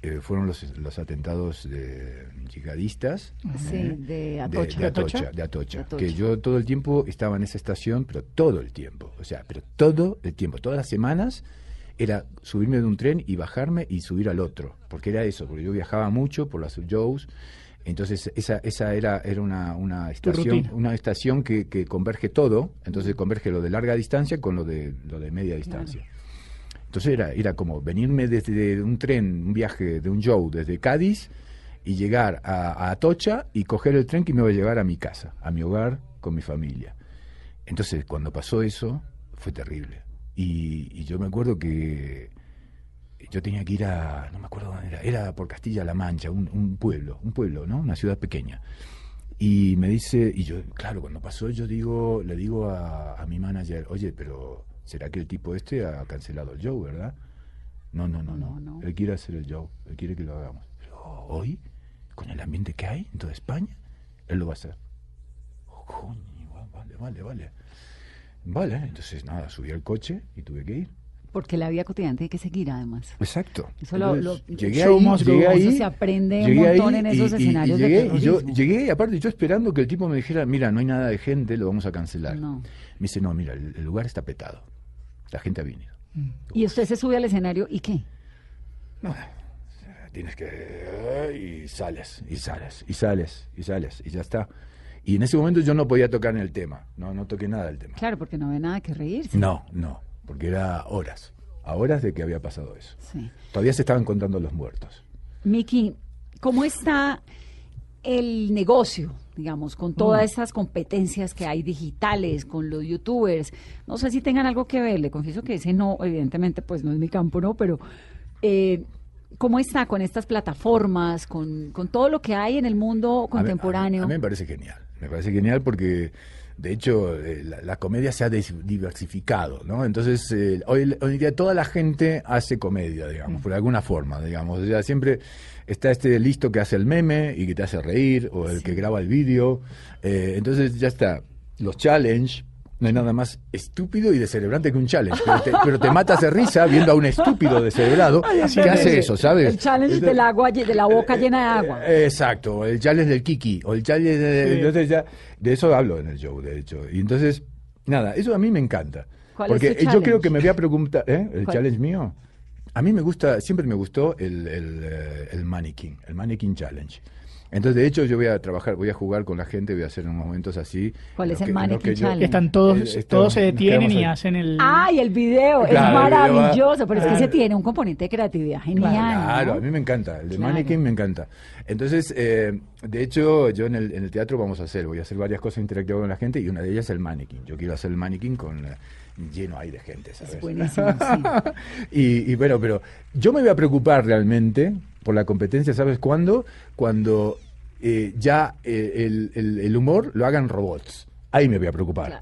eh, fueron los, los atentados de yihadistas. Sí, de Atocha. De, ¿De Atocha, Atocha? de Atocha, De Atocha. Que yo todo el tiempo estaba en esa estación, pero todo el tiempo. O sea, pero todo el tiempo, todas las semanas era subirme de un tren y bajarme y subir al otro. Porque era eso, porque yo viajaba mucho por las shows. Entonces, esa, esa era, era una, una estación, una estación que, que converge todo. Entonces converge lo de larga distancia con lo de, lo de media distancia. Entonces era, era como venirme desde un tren, un viaje de un show desde Cádiz y llegar a, a Atocha y coger el tren que me iba a llevar a mi casa, a mi hogar, con mi familia. Entonces, cuando pasó eso, fue terrible. Y, y yo me acuerdo que yo tenía que ir a, no me acuerdo dónde era, era por Castilla-La Mancha, un, un pueblo, un pueblo, ¿no? Una ciudad pequeña. Y me dice, y yo, claro, cuando pasó, yo digo, le digo a, a mi manager, oye, pero ¿será que el tipo este ha cancelado el show, verdad? No, no, no, no. No. Él quiere hacer el show, él quiere que lo hagamos. Pero hoy, con el ambiente que hay en toda España, él lo va a hacer. Oh, coño, vale, vale, vale. Vale, entonces nada, subí al coche y tuve que ir. Porque la vida cotidiana tiene que seguir, además. Exacto. Eso lo- Entonces, lo- llegué show ahí, llegué ahí, Eso se aprende un llegué montón ahí en esos y- escenarios y de llegué, y yo llegué, aparte yo esperando que el tipo me dijera, mira, no hay nada de gente, lo vamos a cancelar. No. Me dice, no, mira, el, el lugar está petado. La gente ha venido. Y usted se sube al escenario y qué? No, tienes que... Y sales, y sales, y sales, y sales, y ya está. Y en ese momento yo no podía tocar en el tema, no, no toqué nada del tema. Claro, porque no había nada que reírse. No, no, porque era horas, a horas de que había pasado eso. Sí. Todavía se estaban contando los muertos. Miki, ¿cómo está el negocio, digamos, con todas estas competencias que hay digitales, con los youtubers? No sé si tengan algo que ver, le confieso que ese no, evidentemente, pues no es mi campo, ¿no? Pero, eh, ¿cómo está con estas plataformas, con, con todo lo que hay en el mundo A mí- contemporáneo? A mí, a mí me parece genial. Me parece genial porque, de hecho, eh, la, la comedia se ha diversificado, ¿no? Entonces, eh, hoy, hoy día toda la gente hace comedia, digamos, por alguna forma, digamos. O sea, siempre está este listo que hace el meme y que te hace reír, o el que graba el vídeo. Eh, entonces, ya está. Los challenge. No hay nada más estúpido y descerebrante que un challenge. Pero te, pero te matas de risa viendo a un estúpido descerebrado que hace eso, ¿sabes? El challenge del agua, de la boca llena de agua. Eh, Exacto, el challenge del Kiki, o el challenge de, entonces ya, de eso hablo en el show, de hecho. Y entonces, nada, eso a mí me encanta. ¿Cuál es porque tu yo creo que me voy a preguntar, ¿eh? El ¿Cuál? challenge mío. A mí me gusta, siempre me gustó el, el, eh, el mannequin, el mannequin challenge. Entonces, de hecho, yo voy a trabajar, voy a jugar con la gente, voy a hacer unos momentos así. ¿Cuál es el que- mannequin yo-? Están todos, Eh, todos se detienen y ahí. hacen el... ¡Ay, el video! Claro, es video maravilloso, pero es que ese tiene un componente de creatividad genial. Claro, ¿no? a mí me encanta, el de Claro. mannequin me encanta. Entonces, eh, de hecho, yo en el, en el teatro vamos a hacer, voy a hacer varias cosas interactivas con la gente y una de ellas es el mannequin. Yo quiero hacer el mannequin con eh, lleno ahí de gente, ¿sabes? Es buenísimo, sí. y, y bueno, pero yo me voy a preocupar realmente por la competencia, ¿sabes cuándo? Cuando eh, ya eh, el, el- el humor lo hagan robots. Ahí me voy a preocupar.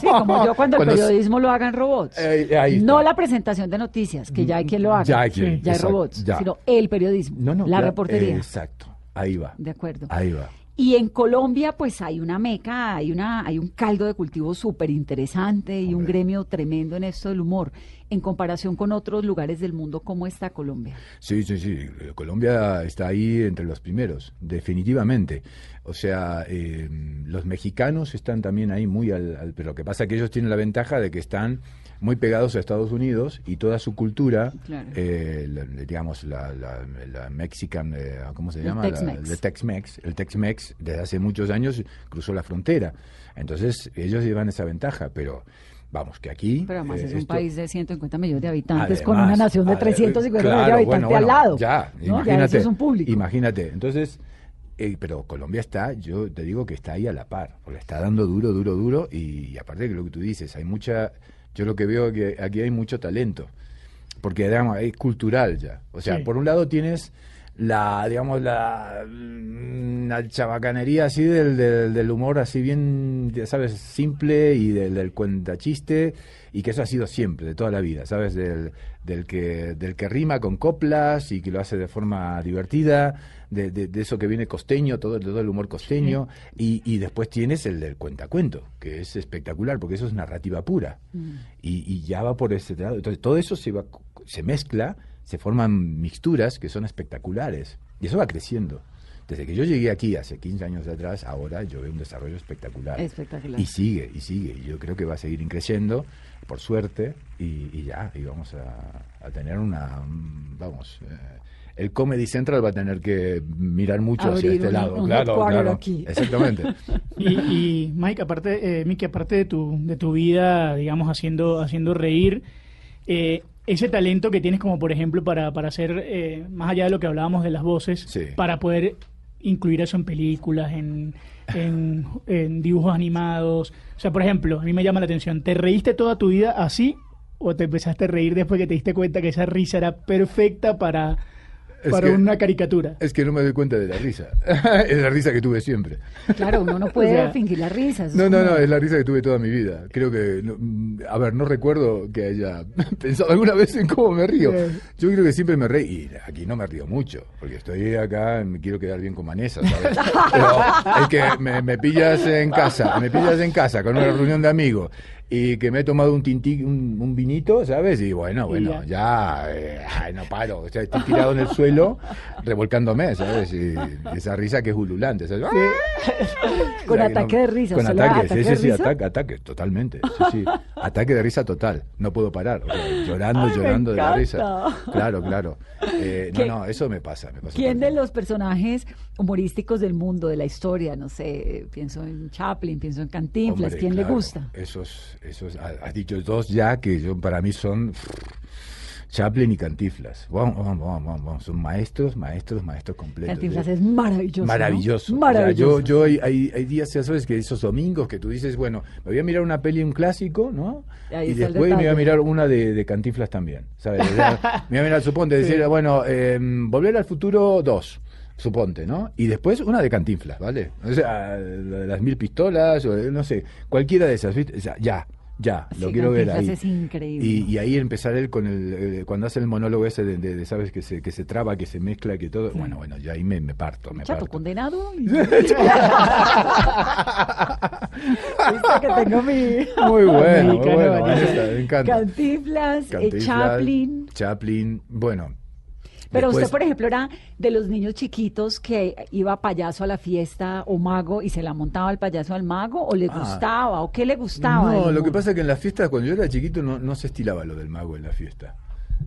Sí, como yo cuando el periodismo lo hagan robots. Eh, ahí no la presentación de noticias, que ya hay quien lo haga. Ya hay quien, Ya hay robots, ya. sino el periodismo, No, no, la claro, reportería. exacto, ahí va. De acuerdo. Ahí va. Y en Colombia, pues hay una meca, hay una, hay un caldo de cultivo súper interesante y un gremio tremendo en esto del humor. En comparación con otros lugares del mundo, ¿cómo está Colombia? Sí, sí, sí. Colombia está ahí entre los primeros, definitivamente. O sea, eh, los mexicanos están también ahí muy al, al- Pero lo que pasa es que ellos tienen la ventaja de que están muy pegados a Estados Unidos y toda su cultura, Claro. eh, la- digamos, la, la, la Mexican, eh, ¿cómo se llama? El Tex-Mex. El Tex-Mex desde hace muchos años cruzó la frontera. Entonces, ellos llevan esa ventaja, pero... Vamos, que aquí... Pero además eh, es un esto- país de 150 millones de habitantes con una nación de ade- 350 millones de claro, habitantes bueno, al lado. Ya, ¿no? imagínate. Ya es un público. Imagínate. Entonces, eh, pero Colombia está, yo te digo que está ahí a la par, porque está dando duro, duro, duro, y, y aparte de lo que tú dices, hay mucha, yo lo que veo es que aquí hay mucho talento, porque digamos, es cultural ya. O sea, Sí. por un lado tienes la, digamos, la, mm, la chabacanería así del, del, del humor así bien, ya sabes, simple y del, del cuentachiste, y que eso ha sido siempre, de toda la vida, ¿sabes? Del, del, que, del que rima con coplas y que lo hace de forma divertida, de, de, de eso que viene costeño, todo, todo el humor costeño, y, y después tienes el del cuentacuento, que es espectacular, porque eso es narrativa pura, y, y ya va por ese lado. Entonces, todo eso se, va, se mezcla, se forman mixturas que son espectaculares, y eso va creciendo. Desde que yo llegué aquí hace 15 años atrás, ahora yo veo un desarrollo espectacular. Espectacular. Y sigue, y sigue. Y yo creo que va a seguir creciendo, por suerte, y, y ya, y vamos a, a tener una, vamos, eh, el Comedy Central va a tener que mirar mucho hacia este un- lado. un claro, claro. aquí. Exactamente. Y, y Mike, aparte, eh, Miki, aparte de tu, de tu vida, digamos, haciendo, haciendo reír, eh, ese talento que tienes como, por ejemplo, para, para hacer, eh, más allá de lo que hablábamos de las voces, Sí. para poder incluir eso en películas, en, en, en dibujos animados. O sea, por ejemplo, a mí me llama la atención, ¿te reíste toda tu vida así o te empezaste a reír después que te diste cuenta que esa risa era perfecta para, Es para que- una caricatura? Es que no me doy cuenta de la risa. es la risa que tuve siempre. Claro, uno no puede O sea, fingir la risa. No, no, no, es la risa que tuve toda mi vida. Creo que, no, a ver, no recuerdo que haya pensado alguna vez en cómo me río. Yo creo que siempre me reí, y aquí no me río mucho, porque estoy acá, me quiero quedar bien con Vanessa, ¿sabes? Pero es que me, me pillas en casa, me pillas en casa con una reunión de amigos y que me he tomado un tinti, un, un vinito, ¿sabes? Y bueno, bueno, ya, eh, ay, no paro, o sea, estoy tirado en el suelo revolcándome, ¿sabes? Y esa risa que es ululante, ¿sabes? Con O sea, ataque de risa, Con ¿usted le da ataque, sí, sí, ataque, ataque, totalmente. Sí, sí. Ataque de risa total. No puedo parar. o sea, llorando, Ay, llorando de la risa. Claro, claro. Eh, no, ¿Qué- no, eso me pasa. Me pasa ¿Quién de los personajes humorísticos del mundo, de la historia, no sé, pienso en Chaplin, pienso en Cantinflas, Hombre, ¿quién le gusta? Esos, esos, ha- has dicho dos ya que yo, para mí son Chaplin y Cantiflas. Vamos, vamos, vamos. Son maestros, maestros, maestros completos. Cantinflas es maravilloso. ¿no? Maravilloso. O sea, Maravilloso. yo, yo hay, hay, hay días, ya sabes, que esos domingos que tú dices, bueno, me voy a mirar una peli, un clásico, ¿no? Ahí y después me voy a mirar una de, de Cantinflas también, ¿sabes? O sea, me voy a mirar, suponte, decir, bueno, eh, Volver al Futuro 2, suponte, ¿no? Y después una de Cantinflas, ¿vale? O sea, las mil pistolas, o de- no sé, cualquiera de esas, ¿viste? O sea, ya. Ya, lo Sí, quiero ver ahí. es increíble. Y, y ahí empezar él con el, eh, cuando hace el monólogo ese de, de- de, sabes, que se, que se traba, que se mezcla, que todo. Bueno, bueno, ya ahí me, me parto, me Chato, parto. condenado. que tengo mi... Muy bueno, muy bueno, eh, Cantinflas, Chaplin. Chaplin, bueno. Pero después- usted, por ejemplo, era de los niños chiquitos que iba payaso a la fiesta o mago y se la montaba el payaso al mago o le Ah. gustaba o qué le gustaba. No, lo que pasa es que en las fiestas, cuando yo era chiquito, no, no se estilaba lo del mago en la fiesta.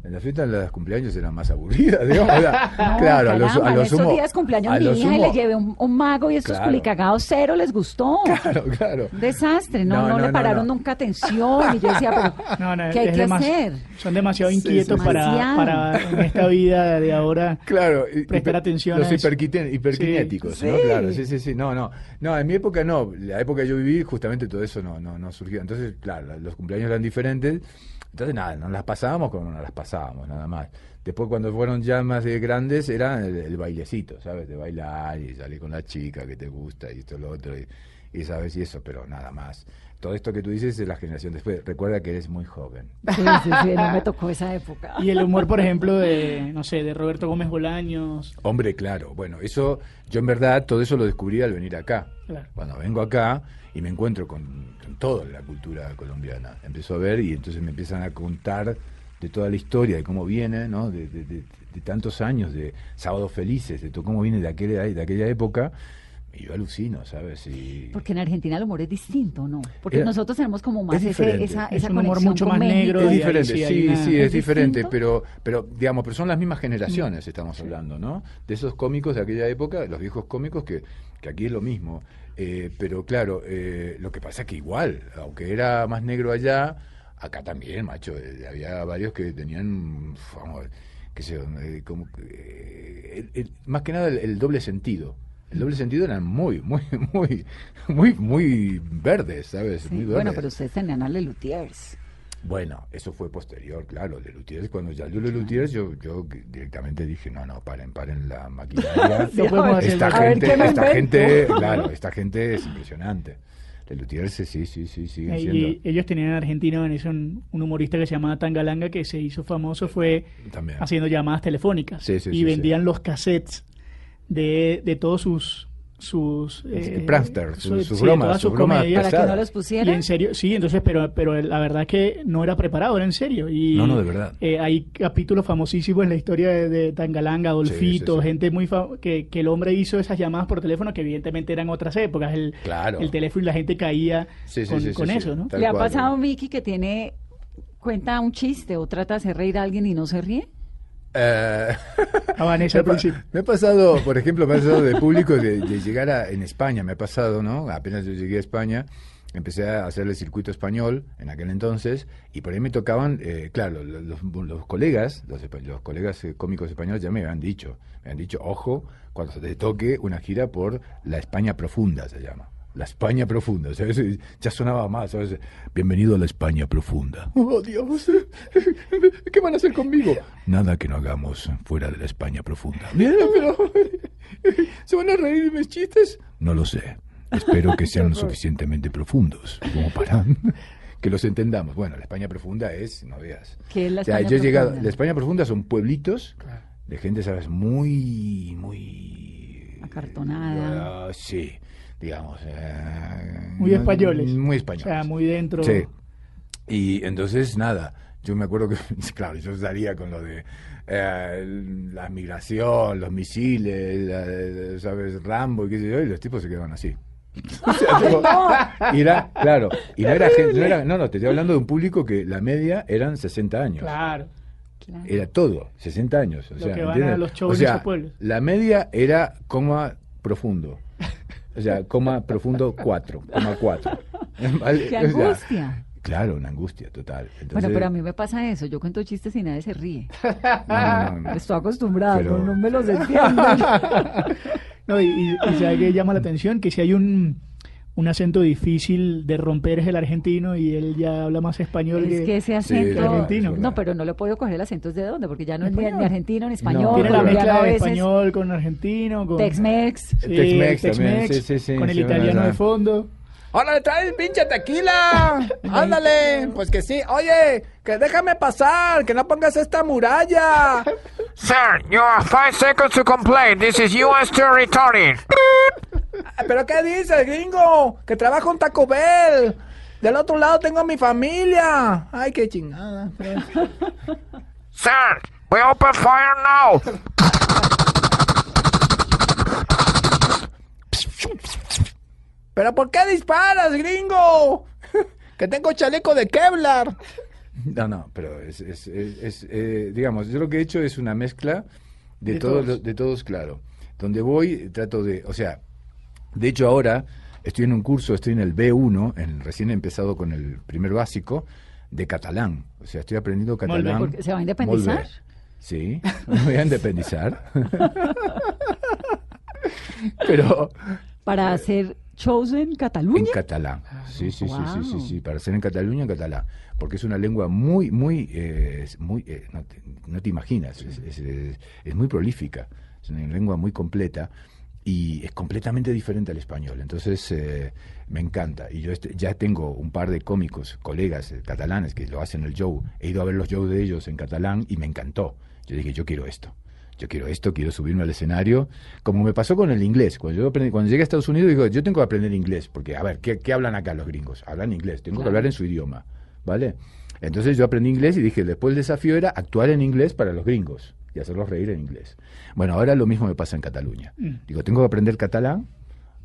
En la fiesta, en las cumpleaños eran más aburridas, digamos. No, claro, a los, a los sumo- días cumpleaños a mi hija y le llevé un, un mago y estos Claro. culicagados cero les gustó. Claro, claro. Un desastre, no, No, no, no, le no, pararon no. nunca atención y yo decía, pero No, no, ¿qué hay que demas- hacer? Son demasiado Sí, inquietos sí, para, Demasiado. para en esta vida de ahora. Claro, y- Prestar atención Los hiperkinéticos, Sí. ¿no? Sí. Claro, sí, sí, sí. No, no. No, en mi época no. La época que yo viví, justamente todo eso no, no, no surgió. Entonces, claro, la- los cumpleaños eran diferentes. Entonces, nada, nos las pasábamos como nos las pasábamos, nada más. Después, cuando fueron ya más de grandes, era el, el bailecito, ¿sabes? De bailar y salir con la chica que te gusta y esto, lo otro. Y, y sabes, y eso, pero nada más. Todo esto que tú dices es la generación después. Recuerda que eres muy joven. Sí, sí, sí, no me tocó esa época. Y el humor, por ejemplo, de, no sé, de Roberto Gómez Bolaños. Hombre, claro. Bueno, eso, yo en verdad todo eso lo descubrí al venir acá. Claro. Cuando vengo acá y me encuentro con, con toda la cultura colombiana, empiezo a ver y entonces me empiezan a contar de toda la historia, de cómo viene, ¿no? De, de- de- de tantos años, de Sábados Felices, de todo cómo viene de aquella, de aquella época, y yo alucino, ¿sabes? Y, Porque en Argentina el humor es distinto, ¿no? Porque Era- nosotros tenemos como más es ese, esa, Es esa un humor mucho con más México. negro Es diferente, sí sí, es, ¿Es diferente, distinto? pero, pero digamos, pero son las mismas generaciones, estamos hablando, ¿no? De esos cómicos de aquella época, los viejos cómicos, que, que aquí es lo mismo. Eh, pero claro, eh, lo que pasa es que igual, aunque era más negro allá, acá también, macho, eh, había varios que tenían, vamos, qué sé yo, eh, como, que, eh, más que nada el, el doble sentido. El doble sentido eran muy, muy, muy, muy, muy verdes, ¿sabes? Sí, Muy Bueno, verdes. pero ustedes tenían a Lelutiers. Bueno, eso fue posterior, claro, de Lutiers. Cuando ya dio Lutiers, yo, yo directamente dije, no, no, paren, paren la maquinaria. No podemos hacer esta ver, gente, ¿qué me esta gente, claro, esta gente es impresionante. De Lutiers, sí, sí, sí, siguen siendo. Y ellos tenían en Argentina en eso un, un humorista que se llamaba Tangalanga que se hizo famoso fue También. haciendo llamadas telefónicas Sí, sí, y sí, vendían los cassettes de, de todos sus sus eh, pranksters, sus- sus sí, bromas, sus bromas comedias. Para que no los y pusieran. en serio sí entonces pero pero la verdad es que no era preparado era en serio y No, no, de verdad. eh, hay capítulos famosísimos en la historia de, de Tangalanga Adolfito sí, sí. gente muy fa- que, que el hombre hizo esas llamadas por teléfono que evidentemente eran otras épocas el, Claro. el teléfono y la gente caía Sí, sí, con, sí, sí, con sí, eso no tal ¿Le ha pasado a Miki que tiene cuenta un chiste o trata de hacer reír a alguien y no se ríe? Eh, a Vanessa al me, ha me ha pasado, por ejemplo, me ha pasado de público de, de llegar a, en España, me ha pasado, ¿no? Apenas yo llegué a España, empecé a hacer el circuito español en aquel entonces, y por ahí me tocaban, eh, claro, lo- los, los colegas, los, colegas eh, cómicos españoles ya me habían dicho, me han dicho, ojo, cuando se te toque una gira por la España profunda, se llama. La España profunda, ¿sabes? Ya sonaba más, ¿sabes? Bienvenido a la España profunda. Oh, Dios, ¿qué van a hacer conmigo? Nada que no hagamos fuera de la España profunda. Bien, pero ¿se van a reír de mis chistes? No lo sé. Espero que sean lo suficientemente profundos como para que los entendamos. Bueno, la España profunda es, no veas. ¿Qué es la O sea, España yo he llegado, profunda? la España profunda son pueblitos de gente, ¿sabes? Muy, muy... Acartonada. Ah, sí, digamos. eh, Muy españoles. Muy o españoles. sea muy dentro Sí. Y entonces, nada, yo me acuerdo que, claro, yo salía con lo de eh, la migración, los misiles, la- ¿sabes? Rambo y qué sé yo, y los tipos se quedaban así. O sea, tipo, era, claro, y no era gente, no, era, no, no, te estoy hablando de un público que la media eran 60 años. claro Claro. Era todo, 60 años. O Lo sea, que van a los shows O sea, esos pueblos. La media era coma profundo. O sea, coma profundo 4, coma 4. ¿Vale? ¡Qué O sea, angustia! claro, una angustia total. Entonces, Bueno, pero a mí me pasa eso. Yo cuento chistes y nadie se ríe. no, no, no. Estoy acostumbrada, Pero- no, no me los entiendo. no y, y, y sabe que llama la atención que si hay un un acento difícil de romper es el argentino y él ya habla más español es que ese Sí, acento... argentino. No, pero no le puedo coger el acento es de dónde, porque ya no es ni, argentino, ni español, No, tiene la mezcla de español con argentino con Tex-Mex. Sí, Tex-Mex también, Tex-Mex, sí, sí, sí, con el italiano verdad. de fondo ¡Hola, le traes pinche tequila! ¡Ándale! Pues que sí. Oye, que déjame pasar, que no pongas esta muralla. Sir, you have five seconds to complain. This is U.S. territory. ¿Pero qué dices, gringo? Que trabajo en Taco Bell. Del otro lado tengo a mi familia. Ay, qué chingada. Sir, we open fire now. ¿Pero por qué disparas, gringo? Que tengo chaleco de Kevlar. No, no, pero es, es, es- es, eh, digamos, yo lo que he hecho es una mezcla de, De todos, todos. los- de todos, claro. Donde voy, trato de, o sea, de hecho ahora estoy en un curso, estoy en el B1, en, recién he empezado con el primer básico de catalán. O sea, estoy aprendiendo catalán. ¿se va a independizar? Sí, me voy a independizar. pero Para hacer shows en Cataluña. en catalán. Sí, sí, sí, sí, sí, para hacer en Cataluña en catalán, porque es una lengua muy, muy, eh, muy, eh, no, te, no te imaginas, es, es- es- es muy prolífica, es una lengua muy completa y es completamente diferente al español. Entonces eh, me encanta y yo este- ya tengo un par de cómicos, colegas eh, catalanes que lo hacen el show. He ido a ver los shows de ellos en catalán y me encantó. Yo dije yo quiero esto yo quiero esto, quiero subirme al escenario, como me pasó con el inglés. Cuando yo aprendí- cuando llegué a Estados Unidos, digo, yo tengo que aprender inglés, porque, a ver, ¿qué, qué hablan acá los gringos? Hablan inglés, tengo que hablar en su idioma, ¿vale? Entonces yo aprendí inglés y dije, después el desafío era actuar en inglés para los gringos y hacerlos reír en inglés. Bueno, ahora lo mismo me pasa en Cataluña. Digo, tengo que aprender catalán,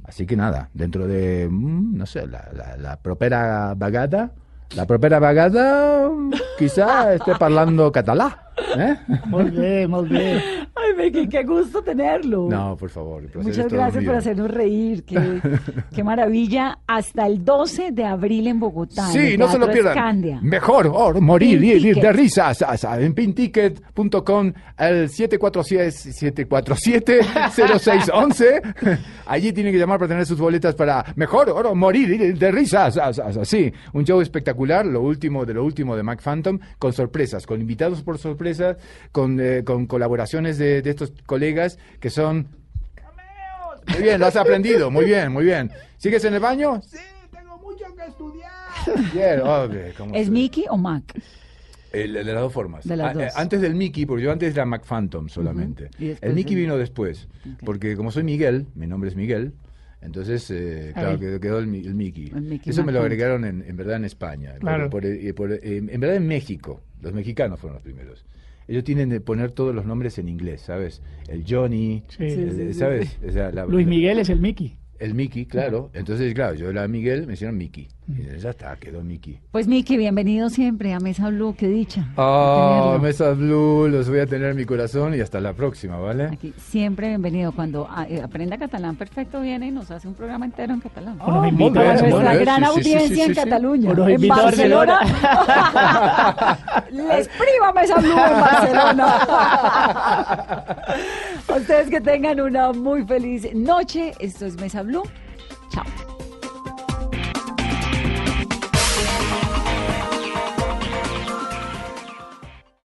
así que nada, dentro de, mm, no sé, la, la, la propera vegada, la propera vegada quizá esté parlando catalá. ¿Eh? Molt bé, molt bé. Ay, Miki, qué gusto tenerlo. No, por favor. el placer es Muchas todo gracias mío. por hacernos reír. Qué, qué maravilla. Hasta el 12 de abril en Bogotá. Sí, no se lo pierdan. Escandia. Mejor or, morir y ir de risas en pinticket.com al 747-747-0611. Allí tienen que llamar para tener sus boletas para mejor or, morir y ir de risas. Sí, un show espectacular, lo último de lo último de Mac Phantom, con sorpresas, con invitados por con, eh, con colaboraciones de, de estos colegas que son... Muy bien, lo has aprendido, muy bien, muy bien. ¿Sigues en el baño? Sí, tengo mucho que estudiar. Bien, ok, ¿cómo ¿Es? Mickey o Mac? El- de las dos formas. De las A- eh, dos. antes del Mickey, porque yo antes era Mac Phantom solamente. El Mickey vino después, porque como soy Miguel, mi nombre es Miguel, entonces, eh, claro, quedó, quedó el, Mi- el Mickey. El Mickey Eso me lo agregaron en, en verdad en España. Claro. Por- por- eh, por- eh, en verdad en México. Los mexicanos fueron los primeros. Ellos tienen de poner todos los nombres en inglés, ¿sabes? El Johnny, Sí. el- Sí, ¿sabes? O sea, la- Luis Miguel es el Mickey. El Mickey, claro. Entonces, claro, yo era Miguel, me hicieron Mickey. Y ya está, quedó Mickey. Pues Mickey, bienvenido siempre a Mesa Blue. Qué dicha. Ah, tenerlo. Mesa Blue, los voy a tener en mi corazón y hasta la próxima, ¿vale? Aquí, siempre bienvenido. Cuando ah, eh, aprenda catalán perfecto viene y nos hace un programa entero en catalán. O nos invita muy nuestra gran sí, sí, sí, audiencia sí, en. Cataluña. Nos en invita a Barcelona. Les priva Mesa Blue en Barcelona. A Ustedes que tengan una muy feliz noche. Esto es Mesa Blue. Chao.